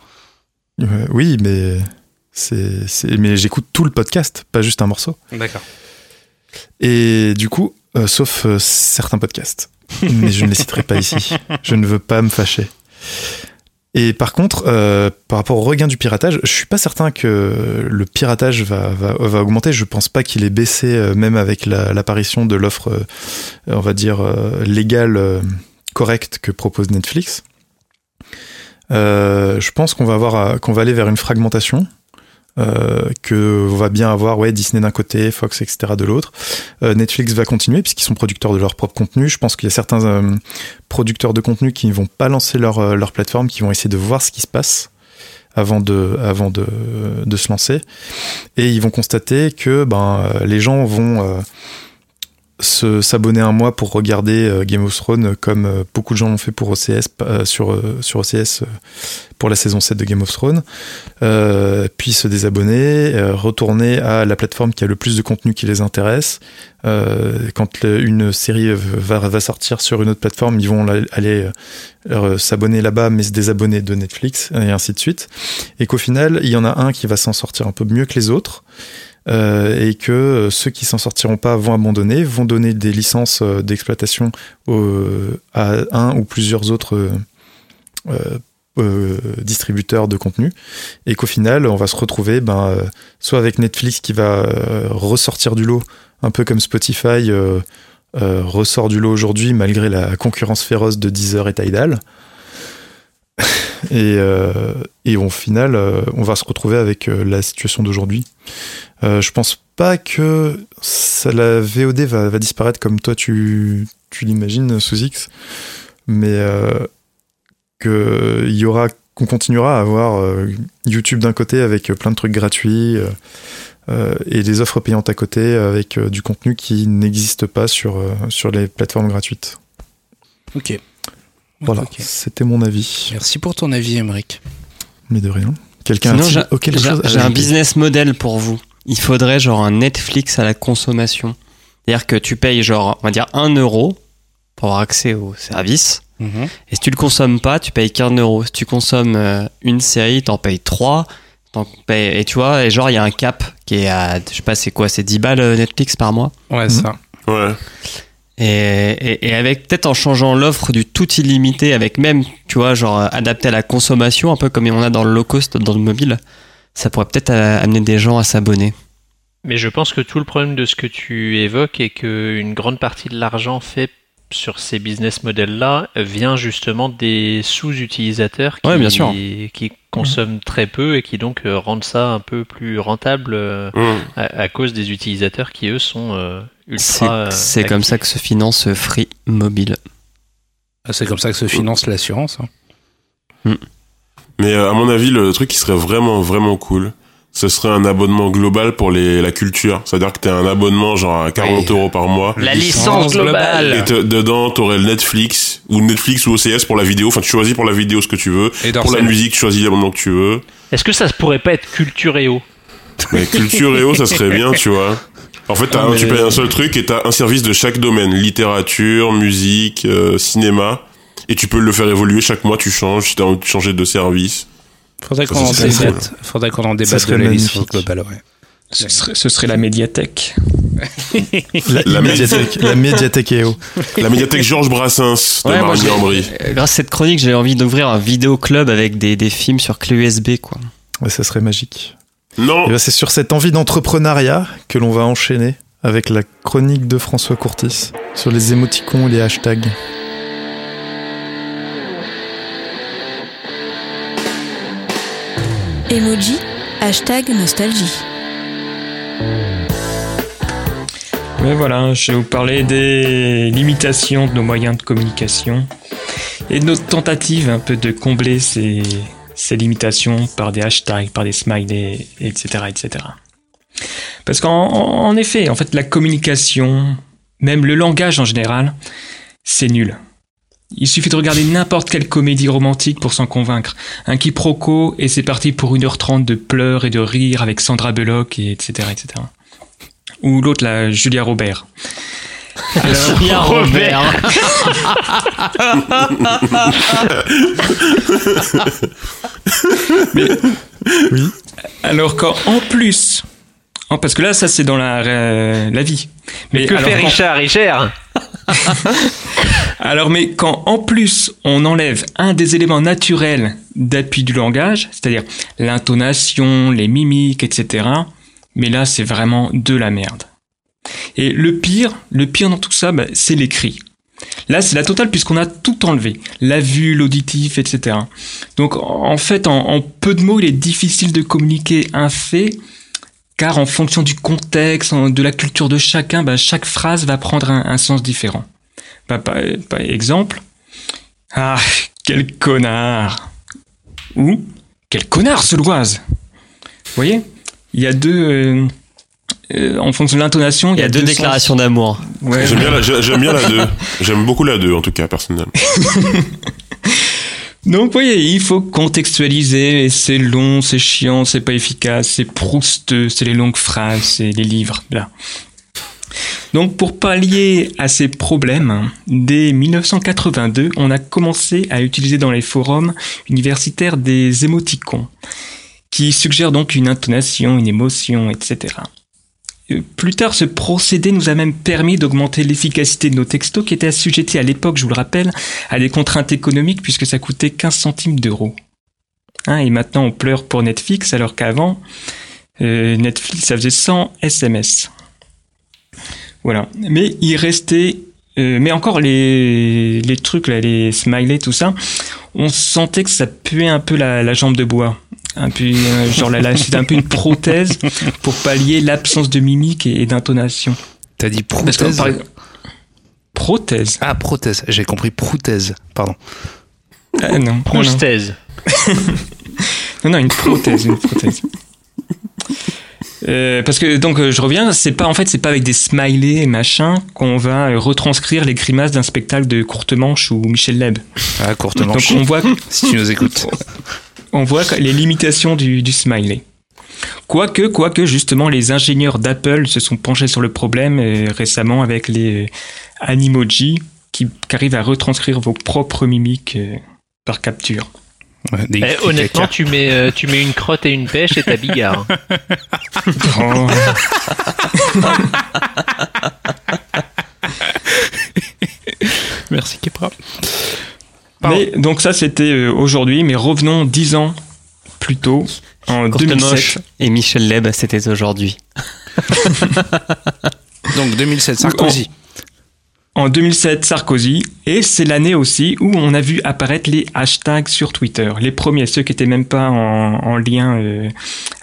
oui, mais c'est, mais j'écoute tout le podcast, pas juste un morceau. D'accord. Et du coup, euh, sauf euh, certains podcasts, mais je ne les citerai pas ici. Je ne veux pas me fâcher. Et par contre, euh, par rapport au regain du piratage, je suis pas certain que le piratage va, va, va augmenter. Je pense pas qu'il ait baissé, même avec la- l'apparition de l'offre, on va dire, légale, correcte que propose Netflix. Je pense qu'on va avoir, qu'on va aller vers une fragmentation. Euh, que va bien avoir ouais Disney d'un côté, Fox etc de l'autre. Euh, Netflix va continuer puisqu'ils sont producteurs de leur propre contenu. Je pense qu'il y a certains euh, producteurs de contenu qui ne vont pas lancer leur, euh, leur plateforme, qui vont essayer de voir ce qui se passe avant de, avant de, de se lancer. Et ils vont constater que ben, euh, les gens vont euh, se s'abonner un mois pour regarder euh, Game of Thrones comme euh, beaucoup de gens l'ont fait pour OCS euh, sur, euh, sur OCS euh, pour la saison 7 de Game of Thrones euh, puis se désabonner, euh, retourner à la plateforme qui a le plus de contenu qui les intéresse. Euh, quand une série va, va sortir sur une autre plateforme, ils vont aller euh, s'abonner là-bas, mais se désabonner de Netflix, et ainsi de suite. Et qu'au final, il y en a un qui va s'en sortir un peu mieux que les autres. Euh, et que euh, ceux qui s'en sortiront pas vont abandonner, vont donner des licences euh, d'exploitation à un ou plusieurs autres distributeurs de contenu. Et qu'au final on va se retrouver ben, soit avec Netflix qui va ressortir du lot un peu comme Spotify ressort du lot aujourd'hui malgré la concurrence féroce de Deezer et Tidal et, euh, et au final euh, on va se retrouver avec euh, la situation d'aujourd'hui je pense pas que la VOD va, va disparaître comme toi tu, tu l'imagines sous X mais euh, que il y aura qu'on continuera à avoir YouTube d'un côté avec plein de trucs gratuits et des offres payantes à côté avec du contenu qui n'existe pas sur sur les plateformes gratuites. Ok. Voilà, c'était mon avis. Merci pour ton avis, Emmerich. Mais de rien. Quelqu'un Sinon, a-t-il j'ai j'ai un ajouter business model pour vous. Il faudrait genre un Netflix à la consommation. C'est-à-dire que tu payes genre, on va dire 1 euro pour avoir accès au service. Mhm. Et si tu le consommes pas, tu payes qu'un euro. Si tu consommes euh, une série, t'en payes 3. et tu vois, et genre, il y a un cap qui est à, je sais pas, c'est quoi, c'est 10 balles euh, Netflix par mois? Ouais, Mhm. ça. Ouais. Et, et, et avec peut-être en changeant l'offre du tout illimité, avec même, tu vois, genre euh, adapté à la consommation, un peu comme on a dans le low cost, dans le mobile, ça pourrait peut-être euh, amener des gens à s'abonner. Mais je pense que tout le problème de ce que tu évoques est qu'une grande partie de l'argent fait sur ces business models-là vient justement des sous-utilisateurs qui, Ouais, bien sûr. qui consomment très peu et qui donc euh, rendent ça un peu plus rentable euh, Hum. à, à cause des utilisateurs qui eux sont euh, C'est ultra. c'est comme ça que se finance Free Mobile. Ah, C'est comme ça que se finance l'assurance. hein. Mais euh, à mon avis, le truc qui serait vraiment, vraiment cool, ce serait un abonnement global pour les, la culture. C'est-à-dire que t'as un abonnement genre à 40 Oui. euros par mois. La licence globale. Et te- dedans, t'aurais le Netflix, ou Netflix ou OCS pour la vidéo. Enfin, tu choisis pour la vidéo ce que tu veux. Et Pour la musique, tu choisis l'abonnement que tu veux. Est-ce que ça pourrait pas être Culturéo Mais culture et eau, ça serait bien, tu vois. En fait, Ah, mais- tu payes un seul truc et t'as un service de chaque domaine. Littérature, musique, euh, cinéma. Et tu peux le faire évoluer chaque mois, tu changes, si t'as envie de changer de service. Faudrait qu'on en débatte. Faudrait qu'on en débatte serait de la licence magnifique. globale, ouais. Ce serait, ce serait la médiathèque. La, La médiathèque, la médiathèque EO. La médiathèque Georges Brassens de Ouais, moi, Grâce à cette chronique, j'ai envie d'ouvrir un vidéo club avec des, des films sur clé USB, quoi. Ouais, ça serait magique. Non, Et ben, c'est sur cette envie d'entrepreneuriat que l'on va enchaîner avec la chronique de François Courtis sur les émoticons et les hashtags. Emoji, hashtag nostalgie. Mais voilà, je vais vous parler des limitations de nos moyens de communication et de notre tentative un peu de combler ces, ces limitations par des hashtags, par des smileys, etc., etc. Parce qu'en en- en effet, en fait, la communication, même le langage en général, c'est nul. Il suffit de regarder n'importe quelle comédie romantique pour s'en convaincre. Un quiproquo et c'est parti pour 1h30 de pleurs et de rires avec Sandra Bullock et etc., etc ou l'autre la Julia Robert. Bien Robert. Oui. Alors quand en plus, parce que là ça c'est dans la euh, la vie. Mais Que alors, fait Richard Richard? alors mais quand en plus on enlève un des éléments naturels d'appui du langage, c'est-à-dire l'intonation, les mimiques, etc. Mais là c'est vraiment de la merde. Et le pire, le pire dans tout ça, bah, c'est l'écrit. Là, c'est la totale puisqu'on a tout enlevé. La vue, l'auditif, etc. Donc, en fait, en, en peu de mots, il est difficile de communiquer un fait, car en fonction du contexte, de la culture de chacun, bah, chaque phrase va prendre un, un sens différent. Bah, par, par exemple, ah, quel connard Ou, quel connard, ce Loise Vous voyez Il y a deux... euh, euh, en fonction de l'intonation, Il y a deux déclarations d'amour. Ouais, j'aime bien, la- j'ai- j'aime bien la 2. J'aime beaucoup la 2, en tout cas, personnellement. Donc, vous voyez, il faut contextualiser, et c'est long, c'est chiant, c'est pas efficace, c'est prousteux, c'est les longues phrases, c'est les livres, là. Donc, pour pallier à ces problèmes, dès 1982, on a commencé à utiliser dans les forums universitaires des émoticons, qui suggèrent donc une intonation, une émotion, etc. Plus tard, ce procédé nous a même permis d'augmenter l'efficacité de nos textos qui étaient assujettis à l'époque, je vous le rappelle, à des contraintes économiques puisque ça coûtait 15 centimes d'euros. Hein, et maintenant, on pleure pour Netflix alors qu'avant, euh, Netflix, ça faisait 100 SMS. Voilà. Mais il restait... euh, mais encore les, trucs, là, les smileys, tout ça, on sentait que ça puait un peu la jambe de bois. Un peu, euh, genre, la- c'était un peu une prothèse pour pallier l'absence de mimique et, et d'intonation. T'as dit Parce que, prothèse par exemple- Prothèse Ah, prothèse. J'ai compris prothèse. Pardon. Ah, non, non, non. Non, non, une prothèse, une prothèse. Euh, parce que donc euh, je reviens, c'est pas en fait c'est pas avec des smileys et machin qu'on va euh, retranscrire les grimaces d'un spectacle de Courte Manche ou Michel Leb. Ah, courte Donc on voit Si tu nous écoutes. on voit les limitations du, du smiley. Quoique, quoique, justement, les ingénieurs d'Apple se sont penchés sur le problème euh, récemment avec les euh, Animoji qui, qui arrivent à retranscrire vos propres mimiques euh, par capture. Ouais, des- Eh, honnêtement, tu mets, euh, tu mets une crotte et une pêche et t'as bigard. Oh. Merci Kepra. Mais donc ça, c'était euh, aujourd'hui, mais revenons dix ans plus tôt, en Courte 2007. Manche et Michel Leb, c'était aujourd'hui. Donc 2007, Sarkozy. En 2007, Sarkozy, et c'est l'année aussi où on a vu apparaître les hashtags sur Twitter, les premiers, ceux qui étaient même pas en, en lien euh,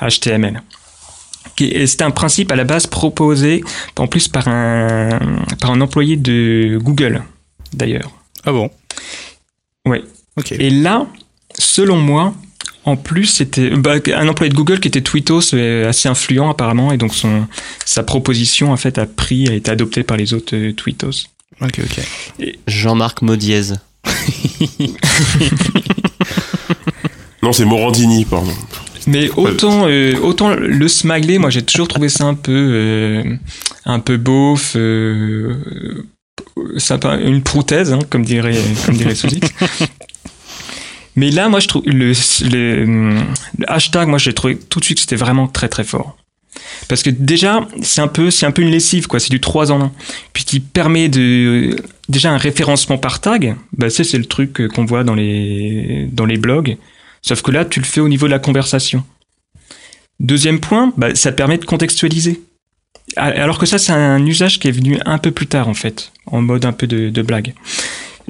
HTML. C'était un principe à la base proposé en plus par un, par un employé de Google, d'ailleurs. Ah bon? Ouais. Ok. Et là, selon moi, en plus, c'était bah, un employé de Google qui était Tweetos, euh, assez influent apparemment, et donc son, sa proposition en fait a pris, a été adoptée par les autres euh, Tweetos. Ok, ok. Jean-Marc Maudiez. Non, c'est Morandini, pardon. Mais autant, euh, autant le smiley, moi j'ai toujours trouvé ça un peu, euh, un peu beauf, euh, sympa, une prothèse, hein, comme dirait, comme dirait. Mais là, moi je trouve le, le, le hashtag, moi j'ai trouvé tout de suite que c'était vraiment très très fort. Parce que déjà, c'est un peu, c'est un peu une lessive, quoi. C'est du 3 en 1. Puis qui permet de, déjà un référencement par tag. Bah, ça, c'est le truc qu'on voit dans les, dans les blogs. Sauf que là, tu le fais au niveau de la conversation. Deuxième point, bah, ça permet de contextualiser. Alors que ça, c'est un usage qui est venu un peu plus tard, en fait, en mode un peu de, de blague.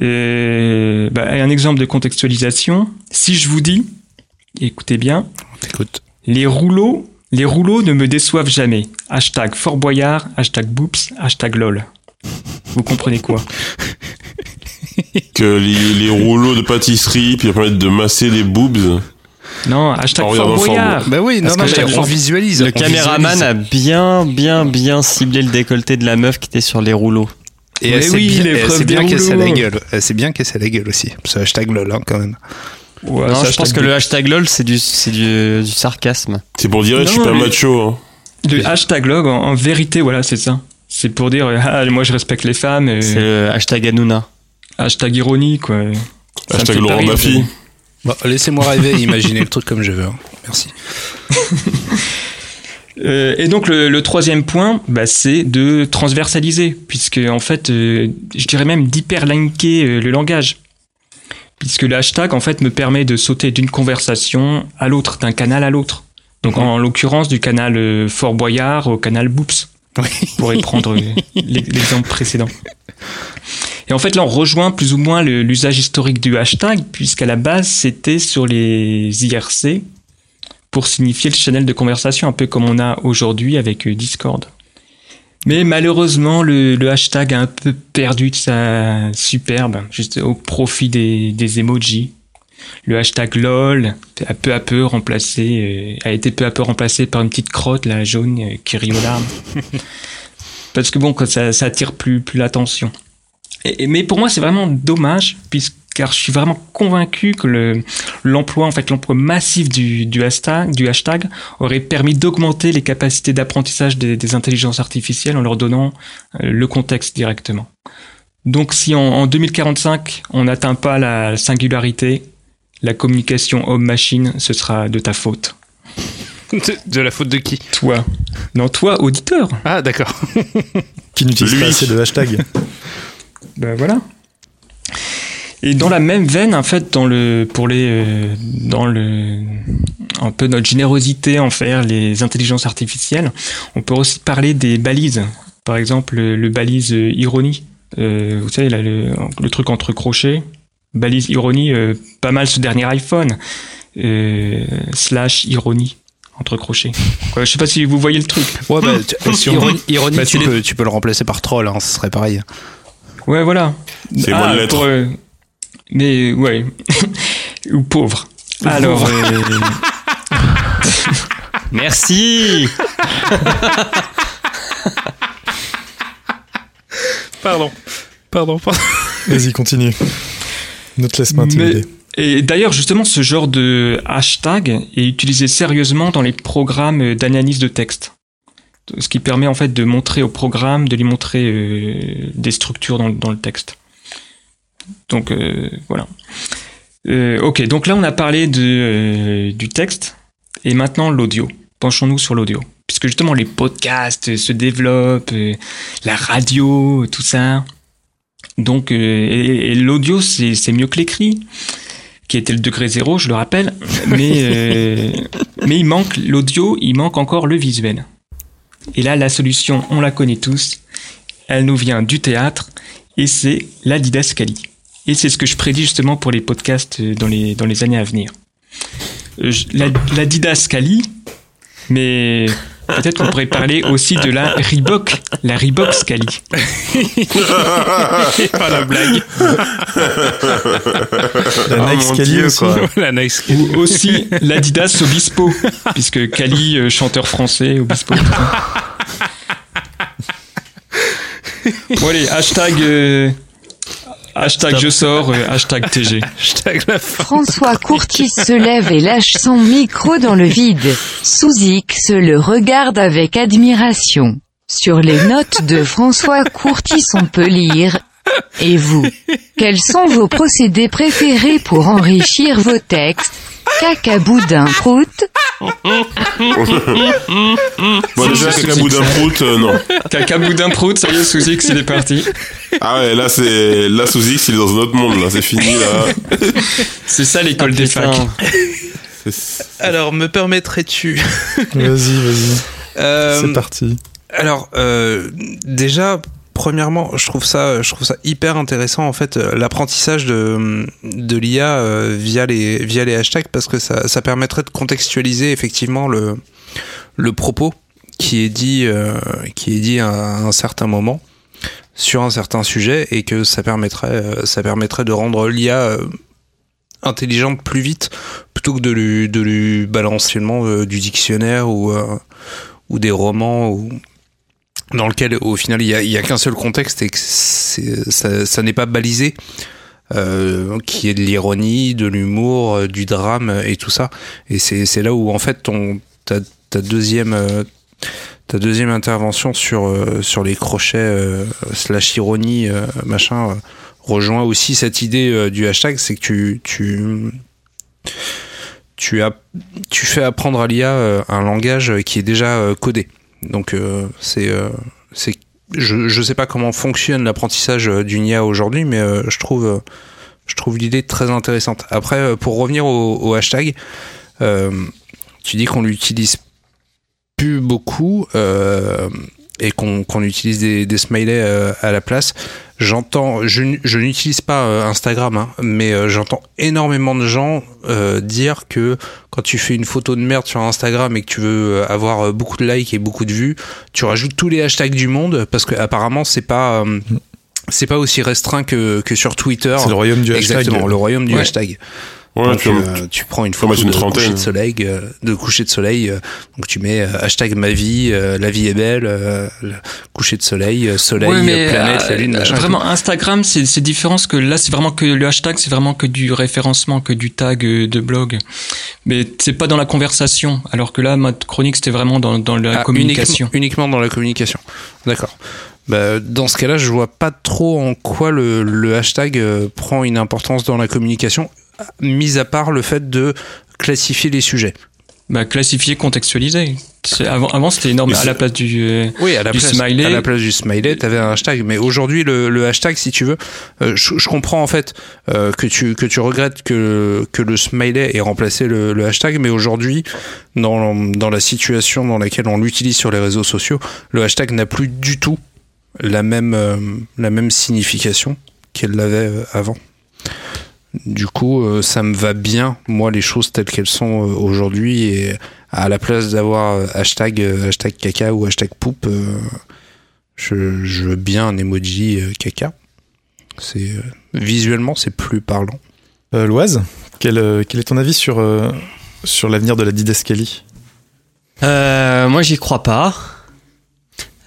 Et, bah, un exemple de contextualisation, si je vous dis, écoutez bien, les rouleaux, les rouleaux ne me déçoivent jamais. Hashtag Fort Boyard, hashtag Boops, hashtag LOL. Vous comprenez quoi? Que les, les rouleaux de pâtisserie, puis permettre de masser les boobs. Non, hashtag Fort Boyard. Bah oui, non, non, on visualise. Le on caméraman visualise. a bien, bien, bien ciblé le décolleté de la meuf qui était sur les rouleaux. Et elle oui, bien, elle des bien cassé la gueule. S'est bien cassé la gueule aussi. Ce hashtag lol, hein, quand même. Ouais, non, c'est je pense que le hashtag LOL, c'est du, c'est du, du sarcasme. C'est pour dire, je suis Non, pas mais- macho. Hein. Le hashtag log, en, en vérité, voilà, c'est ça. C'est pour dire, euh, ah, moi je respecte les femmes. euh, C'est le hashtag Hanouna. hashtag ironie, quoi. Ça Hashtag Laurent Baffy. Bon, laissez-moi rêver et imaginer le truc comme je veux. hein. Merci. Euh, et donc le, le troisième point, bah, c'est de transversaliser, puisque en fait, euh, je dirais même d'hyperlinker euh, le langage, puisque le hashtag en fait me permet de sauter d'une conversation à l'autre, d'un canal à l'autre. Donc en, l'occurrence du canal Fort Boyard au canal Boops, Oui. on pourrait prendre l'ex- l'exemple précédent. Et en fait là on rejoint plus ou moins l'usage historique du hashtag, puisqu'à la base c'était sur les IRC, pour signifier le channel de conversation, un peu comme on a aujourd'hui avec euh, Discord. Mais malheureusement, le, le hashtag a un peu perdu de sa superbe, juste au profit des, des emojis. Le hashtag LOL a peu à peu remplacé, euh, a été peu à peu remplacé par une petite crotte, la jaune, euh, qui rit aux larmes. Parce que bon, ça, ça attire plus, plus l'attention. Et- et- mais pour moi, c'est vraiment dommage, puisque car je suis vraiment convaincu que le, l'emploi, en fait, l'emploi massif du, du hashtag, du hashtag aurait permis d'augmenter les capacités d'apprentissage des, des intelligences artificielles en leur donnant euh, le contexte directement. Donc, si en, en 2045 on n'atteint pas la singularité, la communication homme-machine, ce sera de ta faute. De, de la faute de qui? Toi. Non, toi, auditeur. Ah, d'accord. Qui n'utilise pas assez de hashtag. Ben voilà. Et dans la même veine, en fait, dans le, pour les, euh, dans le, un peu notre générosité envers les intelligences artificielles, on peut aussi parler des balises. Par exemple, le, le balise euh, ironie. Euh, vous savez, là, le, le truc entre crochets. Balise ironie, euh, pas mal ce dernier iPhone. Euh, slash ironie entre crochets. Quoi, je sais pas si vous voyez le truc. Ouais, bah, tu- ironie, ironie, Bah, tu, peux, tu peux le remplacer par troll, hein, ce serait pareil. Ouais, voilà. C'est moins de lettres. pour, euh, mais ouais. Ou pauvre. Alors, euh, Merci. Pardon. Pardon, pardon. Vas-y, continue. Ne te laisse pas intimider. Et d'ailleurs, justement, ce genre de hashtag est utilisé sérieusement dans les programmes d'analyse de texte. Ce qui permet en fait de montrer au programme, de lui montrer euh, des structures dans, dans, le texte. Donc euh, voilà. Euh, ok, donc là on a parlé de, du texte et maintenant l'audio. Penchons-nous sur l'audio. Puisque justement les podcasts se développent, la radio, tout ça. Donc et, et l'audio c'est mieux que l'écrit qui était le degré zéro, je le rappelle, mais euh, mais il manque l'audio, il manque encore le visuel. Et là, la solution, on la connaît tous, elle nous vient du théâtre, et c'est la didascalie. Et c'est ce que je prédis justement pour les podcasts dans les dans les années à venir. Euh, La, la didascalie, mais peut-être qu'on pourrait parler aussi de la Reebok, la Reebok Scalie. Pas la blague. La Oh Nike Scali aussi. quoi. la nice. Ou aussi l'Adidas Obispo, puisque Kali, euh, chanteur français, Obispo. bon allez, hashtag, euh, hashtag je sors, euh, hashtag TG. Hashtag la fin. François Courtis se lève et lâche son micro dans le vide. Sous X le regarde avec admiration. Sur les notes de François Courtis on peut lire Et vous Quels sont vos procédés préférés pour enrichir vos textes? Caca boudin prout Bon, déjà, C'est caca boudin prout, euh, non. Caca boudin prout, est, sous X, il est parti. Ah ouais, là, c'est, là, sous X, il est dans un autre monde, là, c'est fini, là. C'est ça l'école des Putain. facs. Alors, me permettrais-tu Vas-y, vas-y. Euh, C'est parti. Alors, euh, déjà, premièrement, je trouve ça, je trouve ça hyper intéressant en fait euh, l'apprentissage de de l'IA euh, via les via les hashtags parce que ça ça permettrait de contextualiser effectivement le le propos qui est dit euh, qui est dit à un certain moment sur un certain sujet et que ça permettrait ça permettrait de rendre l'IA intelligente plus vite plutôt que de lui de lui balancer du dictionnaire ou ou des romans ou dans lequel au final il y a, a qu'un seul contexte et que ça, ça n'est pas balisé euh, qui est de l'ironie de l'humour euh, du drame et tout ça. Et c'est là où en fait ton ta, ta deuxième euh, ta deuxième intervention sur euh, sur les crochets euh, slash ironie euh, machin rejoint aussi cette idée du hashtag. C'est que tu tu tu as tu fais apprendre à l'IA un langage qui est déjà codé donc euh, c'est euh, c'est je je sais pas comment fonctionne l'apprentissage euh, d'une IA aujourd'hui mais je trouve l'idée très intéressante. Après pour revenir au, hashtag tu dis qu'on l'utilise plus beaucoup et qu'on utilise des, smileys à la place j'entends je, je n'utilise pas euh, Instagram hein, mais euh, j'entends énormément de gens euh, dire que quand tu fais une photo de merde sur Instagram et que tu veux euh, avoir beaucoup de likes et beaucoup de vues tu rajoutes tous les hashtags du monde parce que apparemment c'est pas euh, c'est pas aussi restreint que, que sur Twitter C'est le royaume du hashtag. exactement le royaume du Ouais. hashtag Ouais, donc, tu euh, tu prends une photo une de coucher de soleil, euh, de coucher de soleil. euh, donc tu mets euh, hashtag ma vie, euh, la vie est belle, euh, le coucher de soleil, euh, soleil, Ouais, mais, euh, planète, euh, la lune, machin. Vraiment, Instagram, c'est différent parce que là, c'est vraiment que le hashtag, c'est vraiment que du référencement, que du tag euh, de blog. Mais c'est pas dans la conversation. Alors que là, ma chronique, c'était vraiment dans, dans la Ah, communication. uniquement, uniquement dans la communication. D'accord. Bah, dans ce cas-là, je vois pas trop en quoi le, le hashtag euh, prend une importance dans la communication, mis à part le fait de classifier les sujets. Bah, classifier, contextualiser. Avant, avant c'était énorme. À la place du. euh, Oui, à la Du place, smiley. à la place du smiley, t'avais un hashtag. Mais aujourd'hui, le, le hashtag, si tu veux, euh, je, je comprends en fait euh, que tu que tu regrettes que que le smiley ait remplacé le, le hashtag, mais aujourd'hui, dans dans la situation dans laquelle on l'utilise sur les réseaux sociaux, le hashtag n'a plus du tout la même euh, la même signification qu'elle l'avait avant. Du coup, euh, ça me va bien, moi, les choses telles qu'elles sont euh, aujourd'hui. Et à la place d'avoir euh, hashtag, euh, hashtag caca ou hashtag poupe, euh, je, je veux bien un emoji euh, caca. C'est euh, visuellement, c'est plus parlant. Euh, Loise, quel, quel est ton avis sur, euh, sur l'avenir de la didascalie? Euh, moi, j'y crois pas.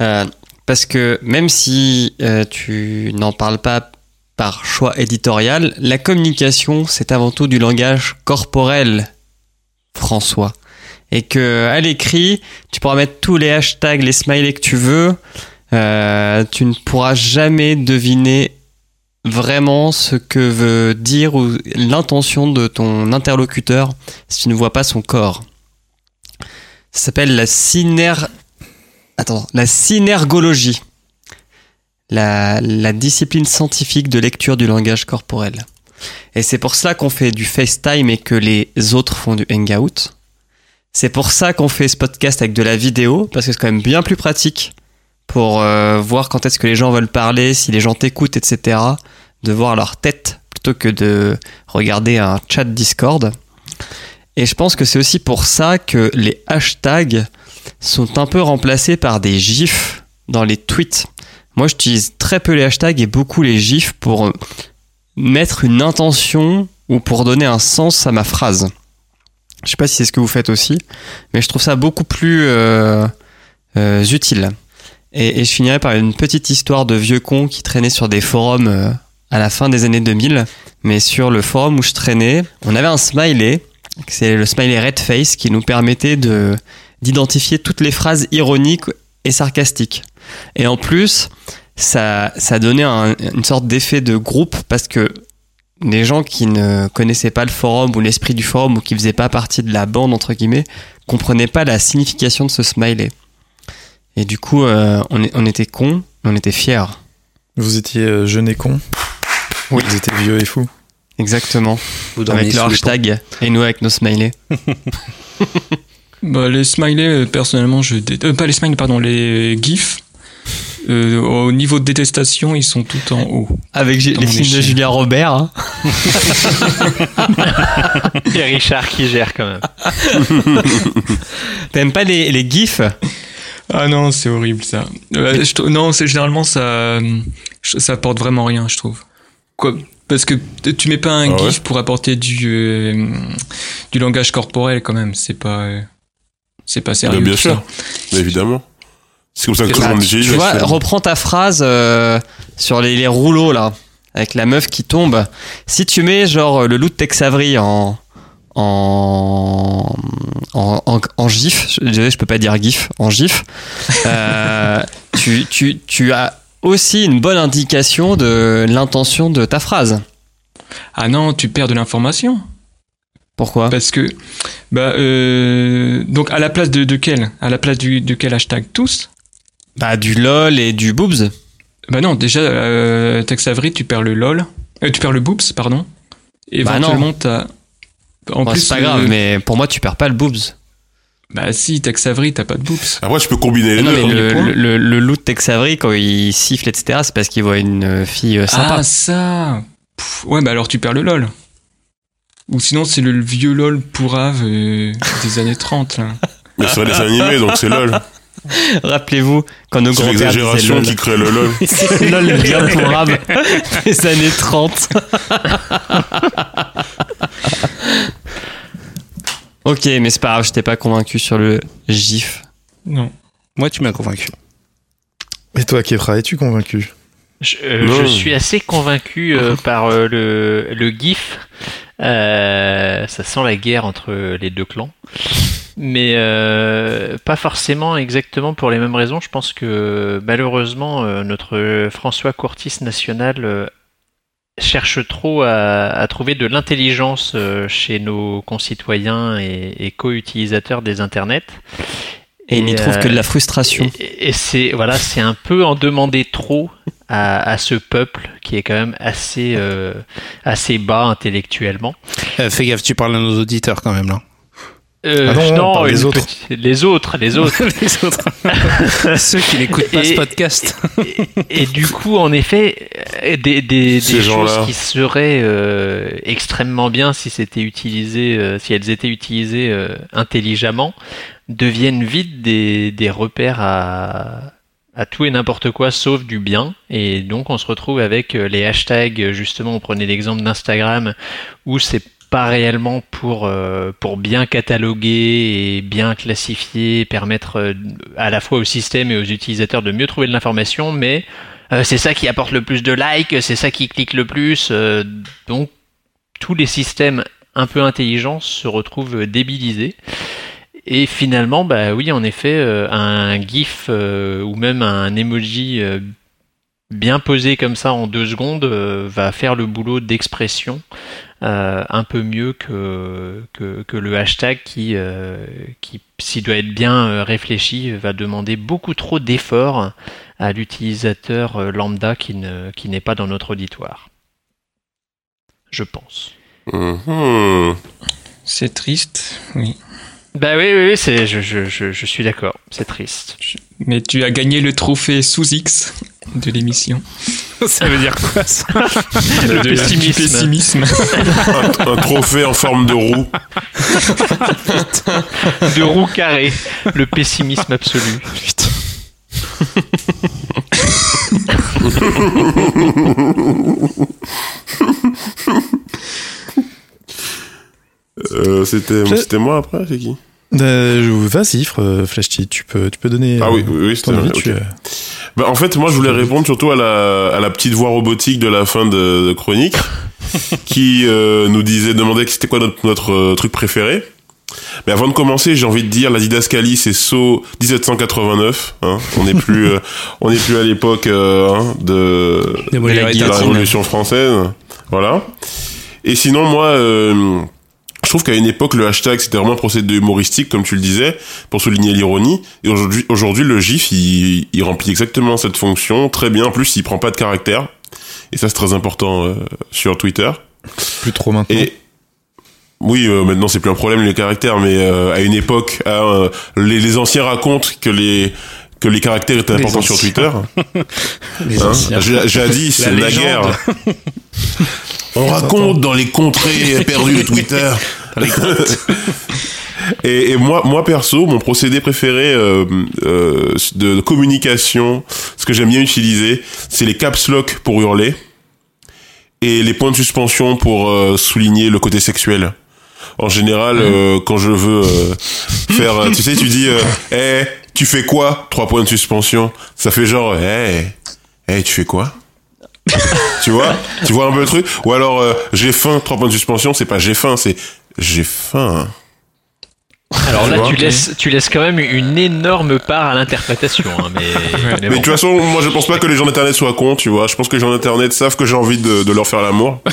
Euh, parce que même si euh, tu n'en parles pas par choix éditorial, la communication, c'est avant tout du langage corporel, François. Et que à l'écrit, tu pourras mettre tous les hashtags, les smileys que tu veux, euh, tu ne pourras jamais deviner vraiment ce que veut dire ou l'intention de ton interlocuteur si tu ne vois pas son corps. Ça s'appelle la syner... Attends, la synergologie. La, la discipline scientifique de lecture du langage corporel. Et c'est pour ça qu'on fait du FaceTime et que les autres font du Hangout. C'est pour ça qu'on fait ce podcast avec de la vidéo, parce que c'est quand même bien plus pratique pour euh, voir quand est-ce que les gens veulent parler, si les gens t'écoutent, etc. De voir leur tête plutôt que de regarder un chat Discord. Et je pense que c'est aussi pour ça que les hashtags sont un peu remplacés par des gifs dans les tweets. Moi, j'utilise très peu les hashtags et beaucoup les gifs pour mettre une intention ou pour donner un sens à ma phrase. Je sais pas si c'est ce que vous faites aussi, mais je trouve ça beaucoup plus euh, euh, utile. Et, je finirai par une petite histoire de vieux con qui traînait sur des forums euh, à la fin des années 2000. Mais sur le forum où je traînais, on avait un smiley, c'est le smiley red face, qui nous permettait de d'identifier toutes les phrases ironiques et sarcastiques. Et en plus, ça, ça donnait un, une sorte d'effet de groupe parce que les gens qui ne connaissaient pas le forum ou l'esprit du forum ou qui faisaient pas partie de la bande entre guillemets comprenaient pas la signification de ce smiley. Et du coup, euh, on, on, était cons, on était fiers. Vous étiez euh, jeune et con Oui. Vous étiez vieux et fou Exactement. Vous avec le hashtag et nous avec nos smileys. bah, les smileys, personnellement, je dé... euh, pas les smileys, pardon, les gifs. Euh, au niveau de détestation, ils sont tout en haut. Avec les films de Julia Robert. Hein. Et Richard qui gère quand même. T'aimes pas les, les gifs? Ah non, c'est horrible ça. Euh, je, non, c'est généralement ça, ça apporte vraiment rien, je trouve. Quoi Parce que tu mets pas un Ah ouais? gif pour apporter du euh, du langage corporel quand même. C'est pas euh, c'est pas sérieux. Bah, bien tout sûr. ça. Évidemment. C'est comme ça que tout le monde tu, utilise. tu vois, reprends ta phrase euh, sur les, les rouleaux là, avec la meuf qui tombe. Si tu mets genre le loup de Tex Avery en en en, en, en gif, je, je peux pas dire gif, en gif, euh, tu, tu, tu as aussi une bonne indication de l'intention de ta phrase. Ah non, tu perds de l'information. Pourquoi? Parce que bah euh, donc à la place de, de quel? À la place du, de quel hashtag? Tous? Bah du lol et du boobs. Bah non, déjà euh, Tex Avery, tu perds le lol, euh, tu perds le boobs, pardon. Bah non. Éventuellement t'as en Bon, plus c'est pas euh, grave, mais pour moi tu perds pas le boobs. Bah si, Tex Avery, t'as pas de boobs. Après, tu peux combiner les Non, deux. mais hein. le, le, le, le loup de Tex Avery, quand il siffle, etc., c'est parce qu'il voit une fille euh, sympa. Ah ça Pff, Ouais, bah alors tu perds le lol. Ou sinon c'est le vieux lol pourrave euh, des années 30 là. Mais c'est un dessin animé, donc c'est LOL. Rappelez-vous, quand nos C'est grands-pères l'exagération qui crée le LOL. C'est lol bien pourrave des années 30. ok, mais c'est pas grave, je t'ai pas convaincu sur le gif. Non. Moi, tu m'as convaincu. Et toi, Kefra, es-tu convaincu? Je, euh, je suis assez convaincu euh, par euh, le, le GIF. Euh, ça sent la guerre entre les deux clans. Mais euh, pas forcément exactement pour les mêmes raisons. Je pense que malheureusement, euh, notre François Courtis national euh, cherche trop à, à trouver de l'intelligence euh, chez nos concitoyens et, et co-utilisateurs des internets. Et il n'y trouve euh, que de la frustration. Et, et c'est voilà, c'est un peu en demander trop à, à ce peuple qui est quand même assez euh, assez bas intellectuellement. Euh, fais gaffe, tu parles à nos auditeurs quand même là. Euh, Ah non, on parle une des autres. petite- les autres, les autres. Les autres. Ceux qui n'écoutent pas Et- ce podcast. et, et du coup, en effet, euh, des, des, des choses qui seraient euh, extrêmement bien si c'était utilisé, euh, si elles étaient utilisées euh, intelligemment, deviennent vite des, des repères à, à tout et n'importe quoi sauf du bien. Et donc, on se retrouve avec euh, les hashtags. Justement, on prenait l'exemple d'Instagram où c'est pas réellement pour, euh, pour bien cataloguer et bien classifier, permettre euh, à la fois au système et aux utilisateurs de mieux trouver de l'information, mais euh, c'est ça qui apporte le plus de likes, c'est ça qui clique le plus. euh, donc tous les systèmes un peu intelligents se retrouvent débilisés. Et finalement, bah oui, en effet, euh, un GIF euh, ou même un emoji euh, bien posé comme ça en deux secondes euh, va faire le boulot d'expression euh, un peu mieux que, que, que le hashtag qui, euh, qui s'il doit être bien réfléchi, va demander beaucoup trop d'efforts à l'utilisateur lambda qui ne qui n'est pas dans notre auditoire. Je pense. Mhm. C'est triste, oui. Bah oui, oui, oui, c'est, je, je, je, je suis d'accord. C'est triste. Mais tu as gagné le trophée sous X de l'émission. Ça veut dire quoi ça Le De- pessimisme. un, un trophée en forme de roue. De roue carrée. Le pessimisme absolu. Euh, c'était, c'était moi après, c'est qui? Euh, je- Vas-y, Fr- Flashty, tu peux, tu peux donner. Ah oui, euh, oui, c'était ton avis, ok. tu, euh, Bah, en fait, moi, je voulais répondre surtout à la, à la petite voix robotique de la fin de, de chronique, qui euh, nous disait, demandait que c'était quoi notre, notre euh, truc préféré. Mais avant de commencer, j'ai envie de dire, la didascalie, c'est saut 1789. Hein, on n'est plus, euh, on n'est plus à l'époque euh, hein, de, la guillotines. Révolution française. Voilà. Et sinon, moi, euh, je trouve qu'à une époque, le hashtag, c'était vraiment un procédé humoristique, comme tu le disais, pour souligner l'ironie. Et aujourd'hui, aujourd'hui, le GIF, il, il remplit exactement cette fonction très bien. En plus, il prend pas de caractère. Et ça, c'est très important euh, sur Twitter. plus trop maintenant. Et oui, euh, maintenant, c'est plus un problème les caractères, mais euh, à une époque, euh, les, les anciens racontent que les que les caractères étaient importants sur. Twitter. Les Hein anciens. J'ai- Jadis, La c'est la guerre. On raconte dans les contrées perdues de Twitter. Et, et moi, moi perso, mon procédé préféré euh, euh, de communication, ce que j'aime bien utiliser, c'est les caps lock pour hurler et les points de suspension pour euh, souligner le côté sexuel. En général, quand je veux faire, tu sais, tu dis, Eh, tu fais quoi? Trois points de suspension. Ça fait genre, eh, eh, tu fais quoi? Tu vois Tu vois un peu le truc Ou alors, euh, j'ai faim. Trois points de suspension. C'est pas j'ai faim, c'est j'ai faim. Alors là, vois tu laisses, tu laisses quand même une énorme part à l'interprétation. hein, mais, mais Mais bon. de toute façon, moi je pense pas que les gens d'internet soient cons, tu vois. Je pense que les gens d'internet savent que j'ai envie de, de leur faire l'amour.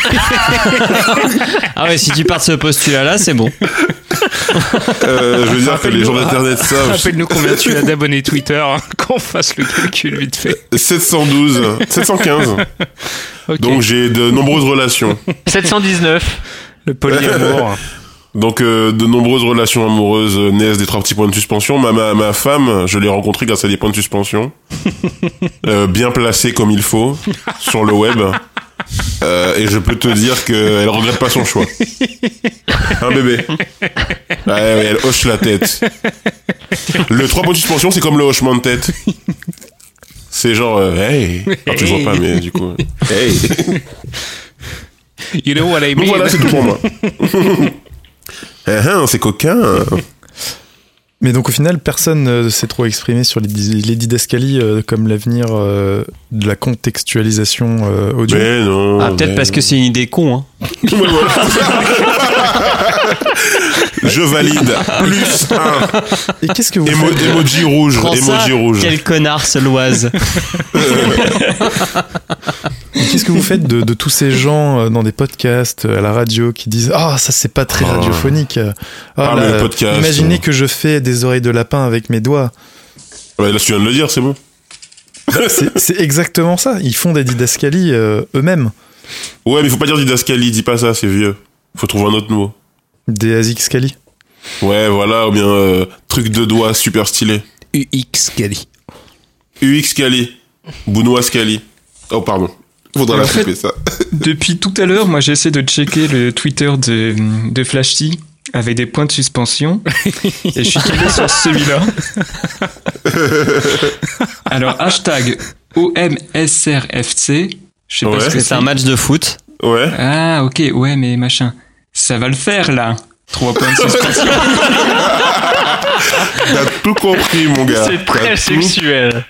Ah ouais, si tu pars de ce postulat-là, c'est bon. Euh, je veux dire que les gens d'internet savent. Rappelle-nous combien tu as d'abonnés Twitter, hein, qu'on fasse le calcul vite fait. 712, 715. Ok. Donc j'ai de nombreuses relations. 719. le polyamour. Donc euh, de nombreuses relations amoureuses euh, naissent des trois petits points de suspension. Ma, ma, ma femme, je l'ai rencontrée grâce à des points de suspension. Euh, bien placés comme il faut sur le web. Euh, et je peux te dire qu'elle regrette pas son choix. Un bébé. Ouais, ouais, elle hoche la tête. Le 3 points de suspension, c'est comme le hochement de tête. C'est genre, euh, hey. Alors, tu vois pas, mais du coup, hey. You know what I Donc mean? voilà, c'est tout pour moi. Ah, ah, c'est coquin. Mais donc au final, personne ne s'est trop exprimé sur les, les didascalies euh, comme l'avenir euh, de la contextualisation euh, audio. Mais non. Ah, peut-être mais parce que c'est une idée con, hein. Je valide. Plus un. Et qu'est-ce que vous Emo- faites emoji rouge. Prends ça, Emoji rouge. quel connard ce loise. Qu'est-ce que vous faites de, de tous ces gens euh, dans des podcasts, euh, à la radio, qui disent Ah, ça c'est pas très Ah. radiophonique. Ah, Ah, mais là, le podcast, imaginez euh. que je fais des oreilles de lapin avec mes doigts. Ouais, là, tu viens de le dire, c'est bon. C'est c'est exactement ça. Ils font des didascalies euh, eux-mêmes. Ouais, mais faut pas dire didascalie, dis pas ça, c'est vieux. Faut trouver un autre mot. Des asixcali. Ouais, voilà, ou bien euh, truc de doigt super stylé. UX Cali. UX Cali. Bounois Cali. Oh, pardon. Faudra En la fait- ça. Depuis tout à l'heure, moi j'essaie de checker le Twitter de, de Flashy avec des points de suspension et je suis tombé sur celui-là. Alors hashtag OMSRFC, je sais Ouais. pas ce que C'est un match de foot. Ouais. Ah ok, ouais mais machin. Ça va le faire là. Trois points de suspension. T'as tout compris, mon gars. C'est très T'as tout- sexuel.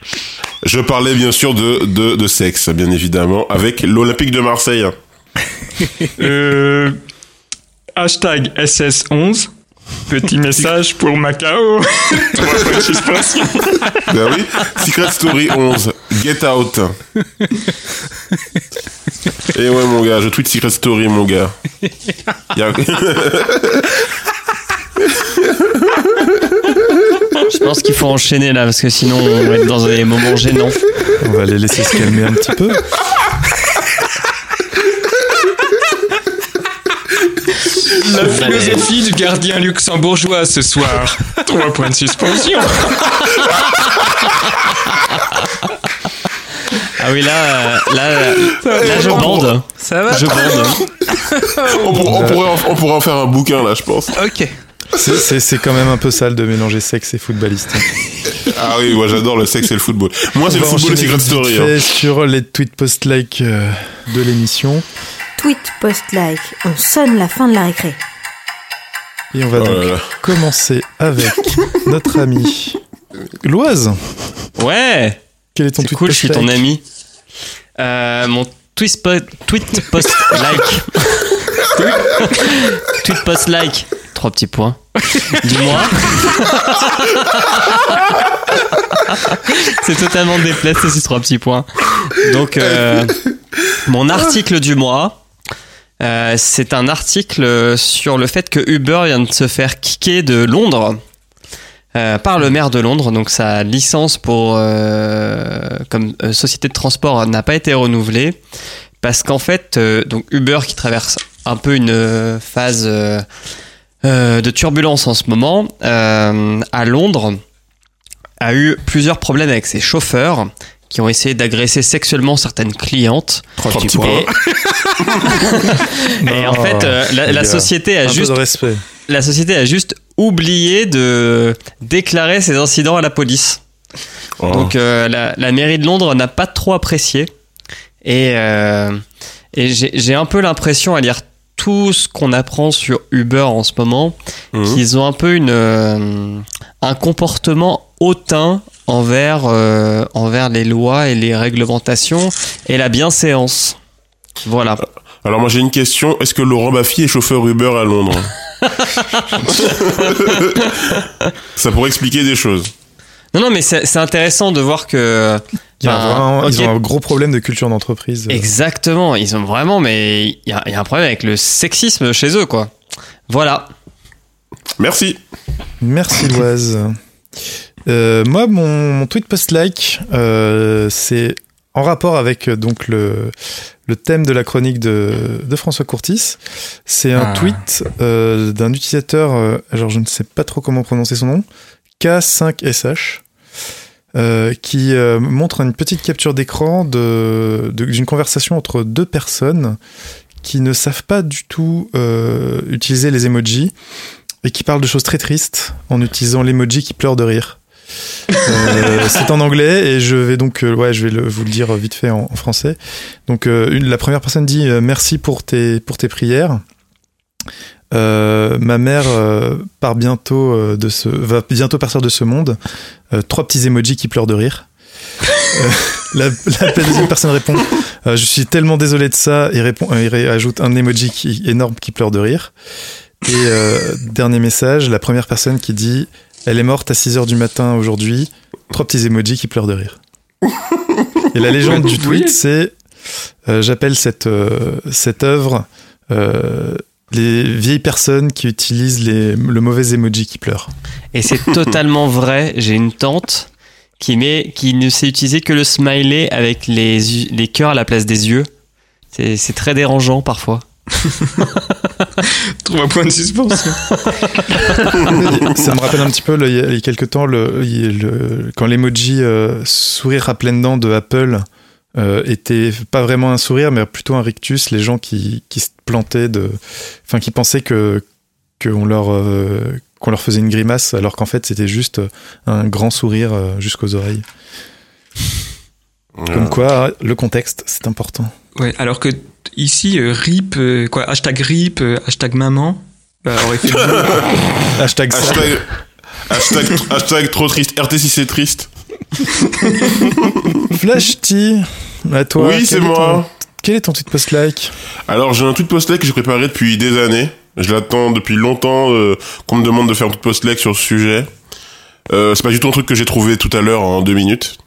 Je parlais bien sûr de, de, de sexe, bien évidemment, avec l'Olympique de Marseille. Euh, hashtag SS11. Petit message pour Macao. Trois points de suspension. Ben oui. Secret Story 11. Get out. Et ouais, mon gars, je tweet Secret Story, mon gars. A- Je pense qu'il faut enchaîner là, parce que sinon on va être dans des moments gênants. On va les laisser se calmer un petit peu. La philosophie du gardien luxembourgeois ce soir. Trois points de suspension. Ah oui, là, euh, là, là, je bande. Ça va Je bande. on, pour- on pourrait en, on pourrait en faire un bouquin, là, je pense. Ok. C'est- quand même un peu sale de mélanger sexe et footballiste. Ah oui, moi j'adore le sexe et le football. Moi, c'est le football et Secret Story. hein. sur les tweets post-like euh, de l'émission. Tweet, post-like, on sonne la fin de la récré. Et on va Oh donc là là. commencer avec notre ami Loise. Ouais, Quel est ton c'est tweet cool, je suis ton ami. Euh, mon tweet, tweet post like. tweet post like. Trois petits points. Du mois. c'est totalement déplacé ces trois petits points. Donc, euh, mon article du mois. euh, c'est un article sur le fait que Uber vient de se faire kicker de Londres euh, par le maire de Londres. Donc sa licence pour euh, comme euh, société de transport n'a pas été renouvelée parce qu'en fait, euh, donc Uber qui traverse un peu une phase euh, euh, de turbulence en ce moment euh, à Londres a eu plusieurs problèmes avec ses chauffeurs qui ont essayé d'agresser sexuellement certaines clientes. Trois petits. Et en fait, euh, la, société a Un juste peu de respect. la société a juste oublié de déclarer ces incidents à la police. Oh. Donc euh, la, la mairie de Londres n'a pas trop apprécié. Et, euh, et j'ai un peu l'impression à lire tout ce qu'on apprend sur Uber en ce moment, Mhm. qu'ils ont un peu une, euh, un comportement hautain envers, euh, envers les lois et les réglementations et la bienséance. Voilà. Alors moi j'ai une question. Est-ce que Laurent Baffy est chauffeur Uber à Londres Ça pourrait expliquer des choses. Non, non, mais c'est c'est intéressant de voir que. Il y a ben, vraiment- Ils ont un gros problème de culture d'entreprise. Exactement, ils ont vraiment, mais il y a, il y a un problème avec le sexisme chez eux, quoi. Voilà. Merci. Merci Loise. Euh, moi, mon, mon tweet post-like, euh, c'est en rapport avec euh, donc le, le thème de la chronique de, de François Courtis. C'est un Ah. tweet euh, d'un utilisateur, euh, alors je ne sais pas trop comment prononcer son nom, K5SH. euh, qui euh, montre une petite capture d'écran de- de- d'une conversation entre deux personnes qui ne savent pas du tout euh, utiliser les emojis et qui parle de choses très tristes en utilisant l'emoji qui pleure de rire. Euh, c'est en anglais et je vais donc euh, ouais je vais vous le dire vite fait en, français. Donc euh, la première personne dit merci pour tes pour tes prières. Ma mère part bientôt de ce va bientôt partir de ce monde. Trois petits emojis qui pleurent de rire. La, deuxième personne répond je suis tellement désolé de ça et répond ajoute un emoji énorme qui pleure de rire. Et dernier message, la première personne qui dit Elle est morte à 6h du matin aujourd'hui. Trois petits emojis qui pleurent de rire. Et la légende du tweet, c'est euh, J'appelle cette, euh, cette œuvre euh, les vieilles personnes qui utilisent les, le mauvais emoji qui pleure. Et c'est totalement vrai. J'ai une tante qui met, qui ne sait utiliser que le smiley avec les, les cœurs à la place des yeux. C'est c'est très dérangeant parfois. Trois points de suspension. Ça me rappelle un petit peu, il y a, quelques temps, le, quand l'emoji euh, sourire à pleines dents de Apple euh, était pas vraiment un sourire, mais plutôt un rictus, les gens qui, qui se plantaient de. Enfin, qui pensaient que qu'on leur, euh, qu'on leur faisait une grimace, alors qu'en fait, c'était juste un grand sourire euh, jusqu'aux oreilles. Comme quoi, le contexte, c'est important. Ouais, alors que ici, euh, RIP, euh, quoi, hashtag RIP, euh, hashtag maman, bah, aurait fait Hashtag ça. Hashtag, hashtag, hashtag trop triste. RT6 c'est triste. Flash T, à toi. oui, c'est ton- moi. Quel est ton tweet post-like Alors j'ai un tweet post-like que j'ai préparé depuis des années. Je l'attends depuis longtemps euh, qu'on me demande de faire un tweet post-like sur ce sujet. Euh, c'est pas du tout un truc que j'ai trouvé tout à l'heure en deux minutes.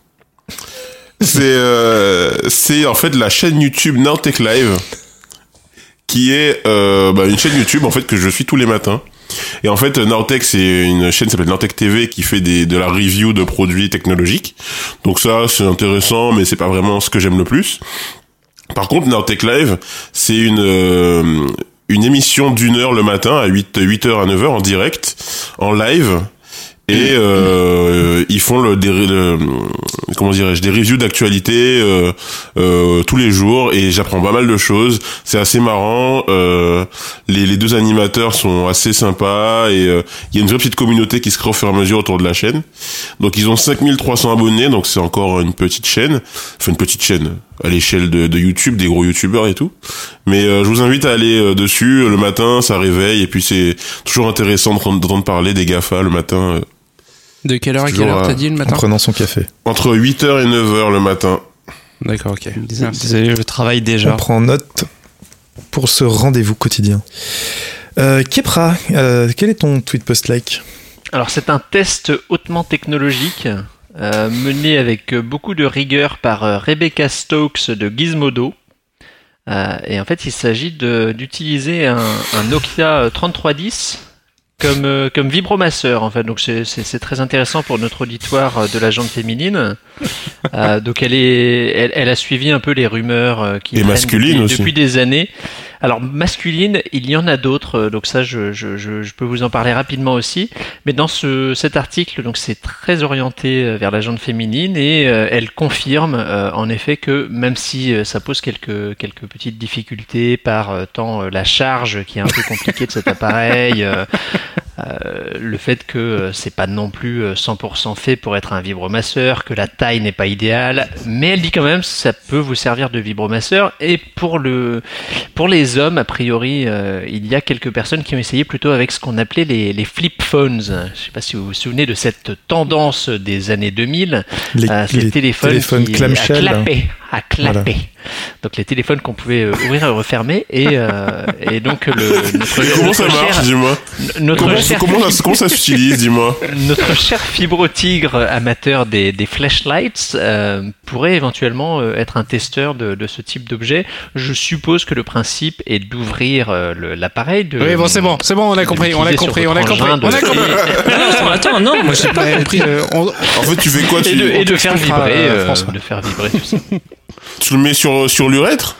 C'est euh, c'est en fait la chaîne YouTube Nowtech Live qui est euh, bah, une chaîne YouTube en fait que je suis tous les matins. Et en fait, Nowtech, c'est une chaîne qui s'appelle Nowtech TV qui fait des, de la review de produits technologiques. Donc ça, c'est intéressant, mais c'est pas vraiment ce que j'aime le plus. Par contre, Nowtech Live, c'est une euh, une émission d'une heure le matin à 8 8h à 9h en direct, en live. Et euh, ils font le, des, le- comment dirais-je des reviews d'actualité euh, euh, tous les jours et j'apprends pas mal de choses. C'est assez marrant. Euh, les, les deux animateurs sont assez sympas et euh, il y a une vraie petite communauté qui se crée au fur et à mesure autour de la chaîne. Donc ils ont 5300 abonnés, donc c'est encore une petite chaîne, enfin une petite chaîne à l'échelle de, de YouTube, des gros youtubeurs et tout. Mais euh, je vous invite à aller dessus le matin, ça réveille et puis c'est toujours intéressant d'entendre parler des Gafa le matin. Euh, De quelle heure à quelle heure euh, t'as dit le En matin prenant son café. entre 8h et 9h le matin. D'accord, ok. Merci. Désolé, je travaille On déjà. prend note pour ce rendez-vous quotidien. Euh, Kepra, euh, quel est ton tweet post-like? Alors c'est un test hautement technologique euh, mené avec euh, beaucoup de rigueur par euh, Rebecca Stokes de Gizmodo. Euh, et en fait il s'agit d'utiliser un, un Nokia euh, 3310 comme, euh, comme vibromasseur en fait. Donc c'est- très intéressant pour notre auditoire euh, de la jante féminine. Euh, donc elle, est, elle, elle a suivi un peu les rumeurs euh, qui Et traînent masculine depuis, aussi. depuis des années. Alors masculine, il y en a d'autres, euh, donc ça je, je, peux vous en parler rapidement aussi. Mais dans ce, cet article, donc c'est très orienté euh, vers la jante féminine et euh, elle confirme en effet que même si ça pose quelques quelques petites difficultés par tant la charge qui est un peu compliquée de cet appareil, euh, euh, le fait que euh, c'est pas non plus euh, 100% fait pour être un vibromasseur, que la taille n'est pas idéale, mais elle dit quand même ça peut vous servir de vibromasseur et pour le pour les hommes a priori euh, il y a quelques personnes qui ont essayé plutôt avec ce qu'on appelait les, les flip phones. Je sais pas si vous vous souvenez de cette tendance des années 2000, Les, euh, ces les téléphones, téléphones qui. À clapper. Donc les téléphones qu'on pouvait euh, ouvrir et refermer et, euh, et donc le notre, Comment notre ça marche, cher- dis-moi notre comment, cher comment, ça, comment ça s'utilise, dis-moi notre cher fibro-tigre amateur des, des flashlights euh, pourrait éventuellement euh, être un testeur de, de ce type d'objet. Je suppose que le principe est d'ouvrir euh, l'appareil. De, Oui, bon, c'est bon, c'est bon, on a compris, on a compris, on a compris, on a compris. Non, attends, non, moi j'ai pas compris. Euh, on- En fait, tu fais quoi Et tu, de, et de faire vibrer, euh, euh, François. de faire vibrer tout ça. tu le mets sur, sur l'urètre?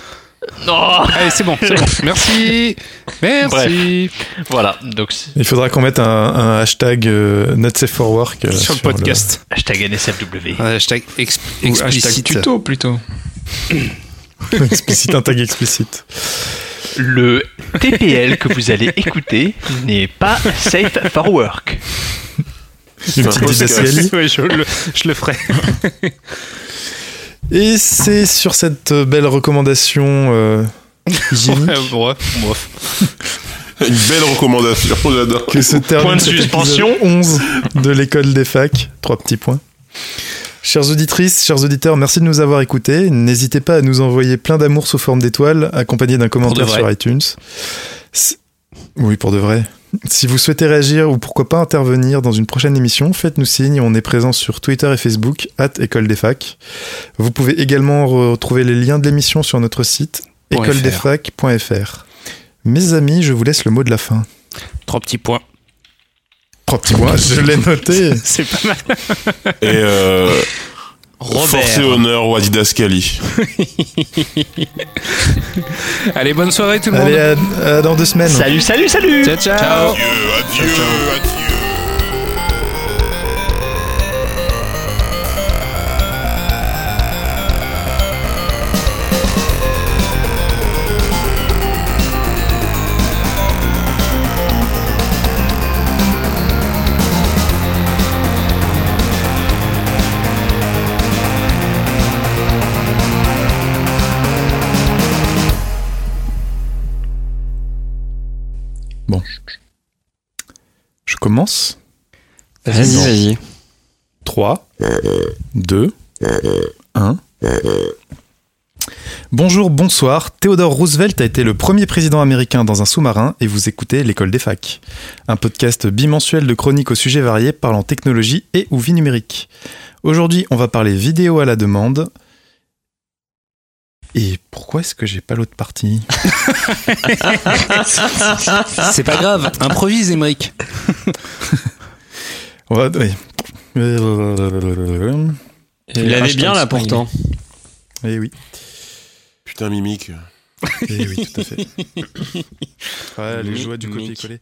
Non, Allez, c'est bon, c'est bon. Merci. Merci. voilà. Donc Il faudra qu'on mette un, un hashtag euh, Not Safe for Work euh, Sur le podcast. hashtag NSFW. Hashtag exp- Ou hashtag explicite. tuto plutôt. explicite, un tag explicite. Le TPL que vous allez écouter n'est pas safe for work. Une petite je, le, je le ferai. Et c'est sur cette belle recommandation euh, Ouais, bref. Une belle recommandation, j'adore. que se termine Point de suspension. épisode 11 de l'école des facs. Trois petits points. Chères auditrices, chers auditeurs, merci de nous avoir écoutés. N'hésitez pas à nous envoyer plein d'amour sous forme d'étoiles, accompagné d'un commentaire sur iTunes. Oui, pour de vrai. Si vous souhaitez réagir ou pourquoi pas intervenir dans une prochaine émission, faites-nous signe. On est présent sur Twitter et Facebook, at École des Facs. Vous pouvez également retrouver les liens de l'émission sur notre site, Point écoledesfacs.fr. Mes amis, je vous laisse le mot de la fin. Trois petits points. Trois petits points, je l'ai noté. C'est pas mal. Et euh, Robert. force et honneur au Didascali. Allez, bonne soirée tout le Allez, monde. à, à dans deux semaines. Salut, salut, salut Ciao, ciao. Adieu, adieu, adieu. Commence Vas-y, Dans vas-y. 3, 2, 1. Bonjour, bonsoir. Theodore Roosevelt a été le premier président américain dans un sous-marin et vous écoutez l'école des facs. Un podcast bimensuel de chroniques aux sujets variés parlant technologie et ou vie numérique. Aujourd'hui, on va parler vidéo à la demande. Et pourquoi est-ce que j'ai pas l'autre partie C'est pas grave, improvise, Emmerich. On va- oui. Tu l'avais bien là pourtant. Eh oui, Putain, mimique. eh oui, tout à fait. Ouais, les joies du copier-coller.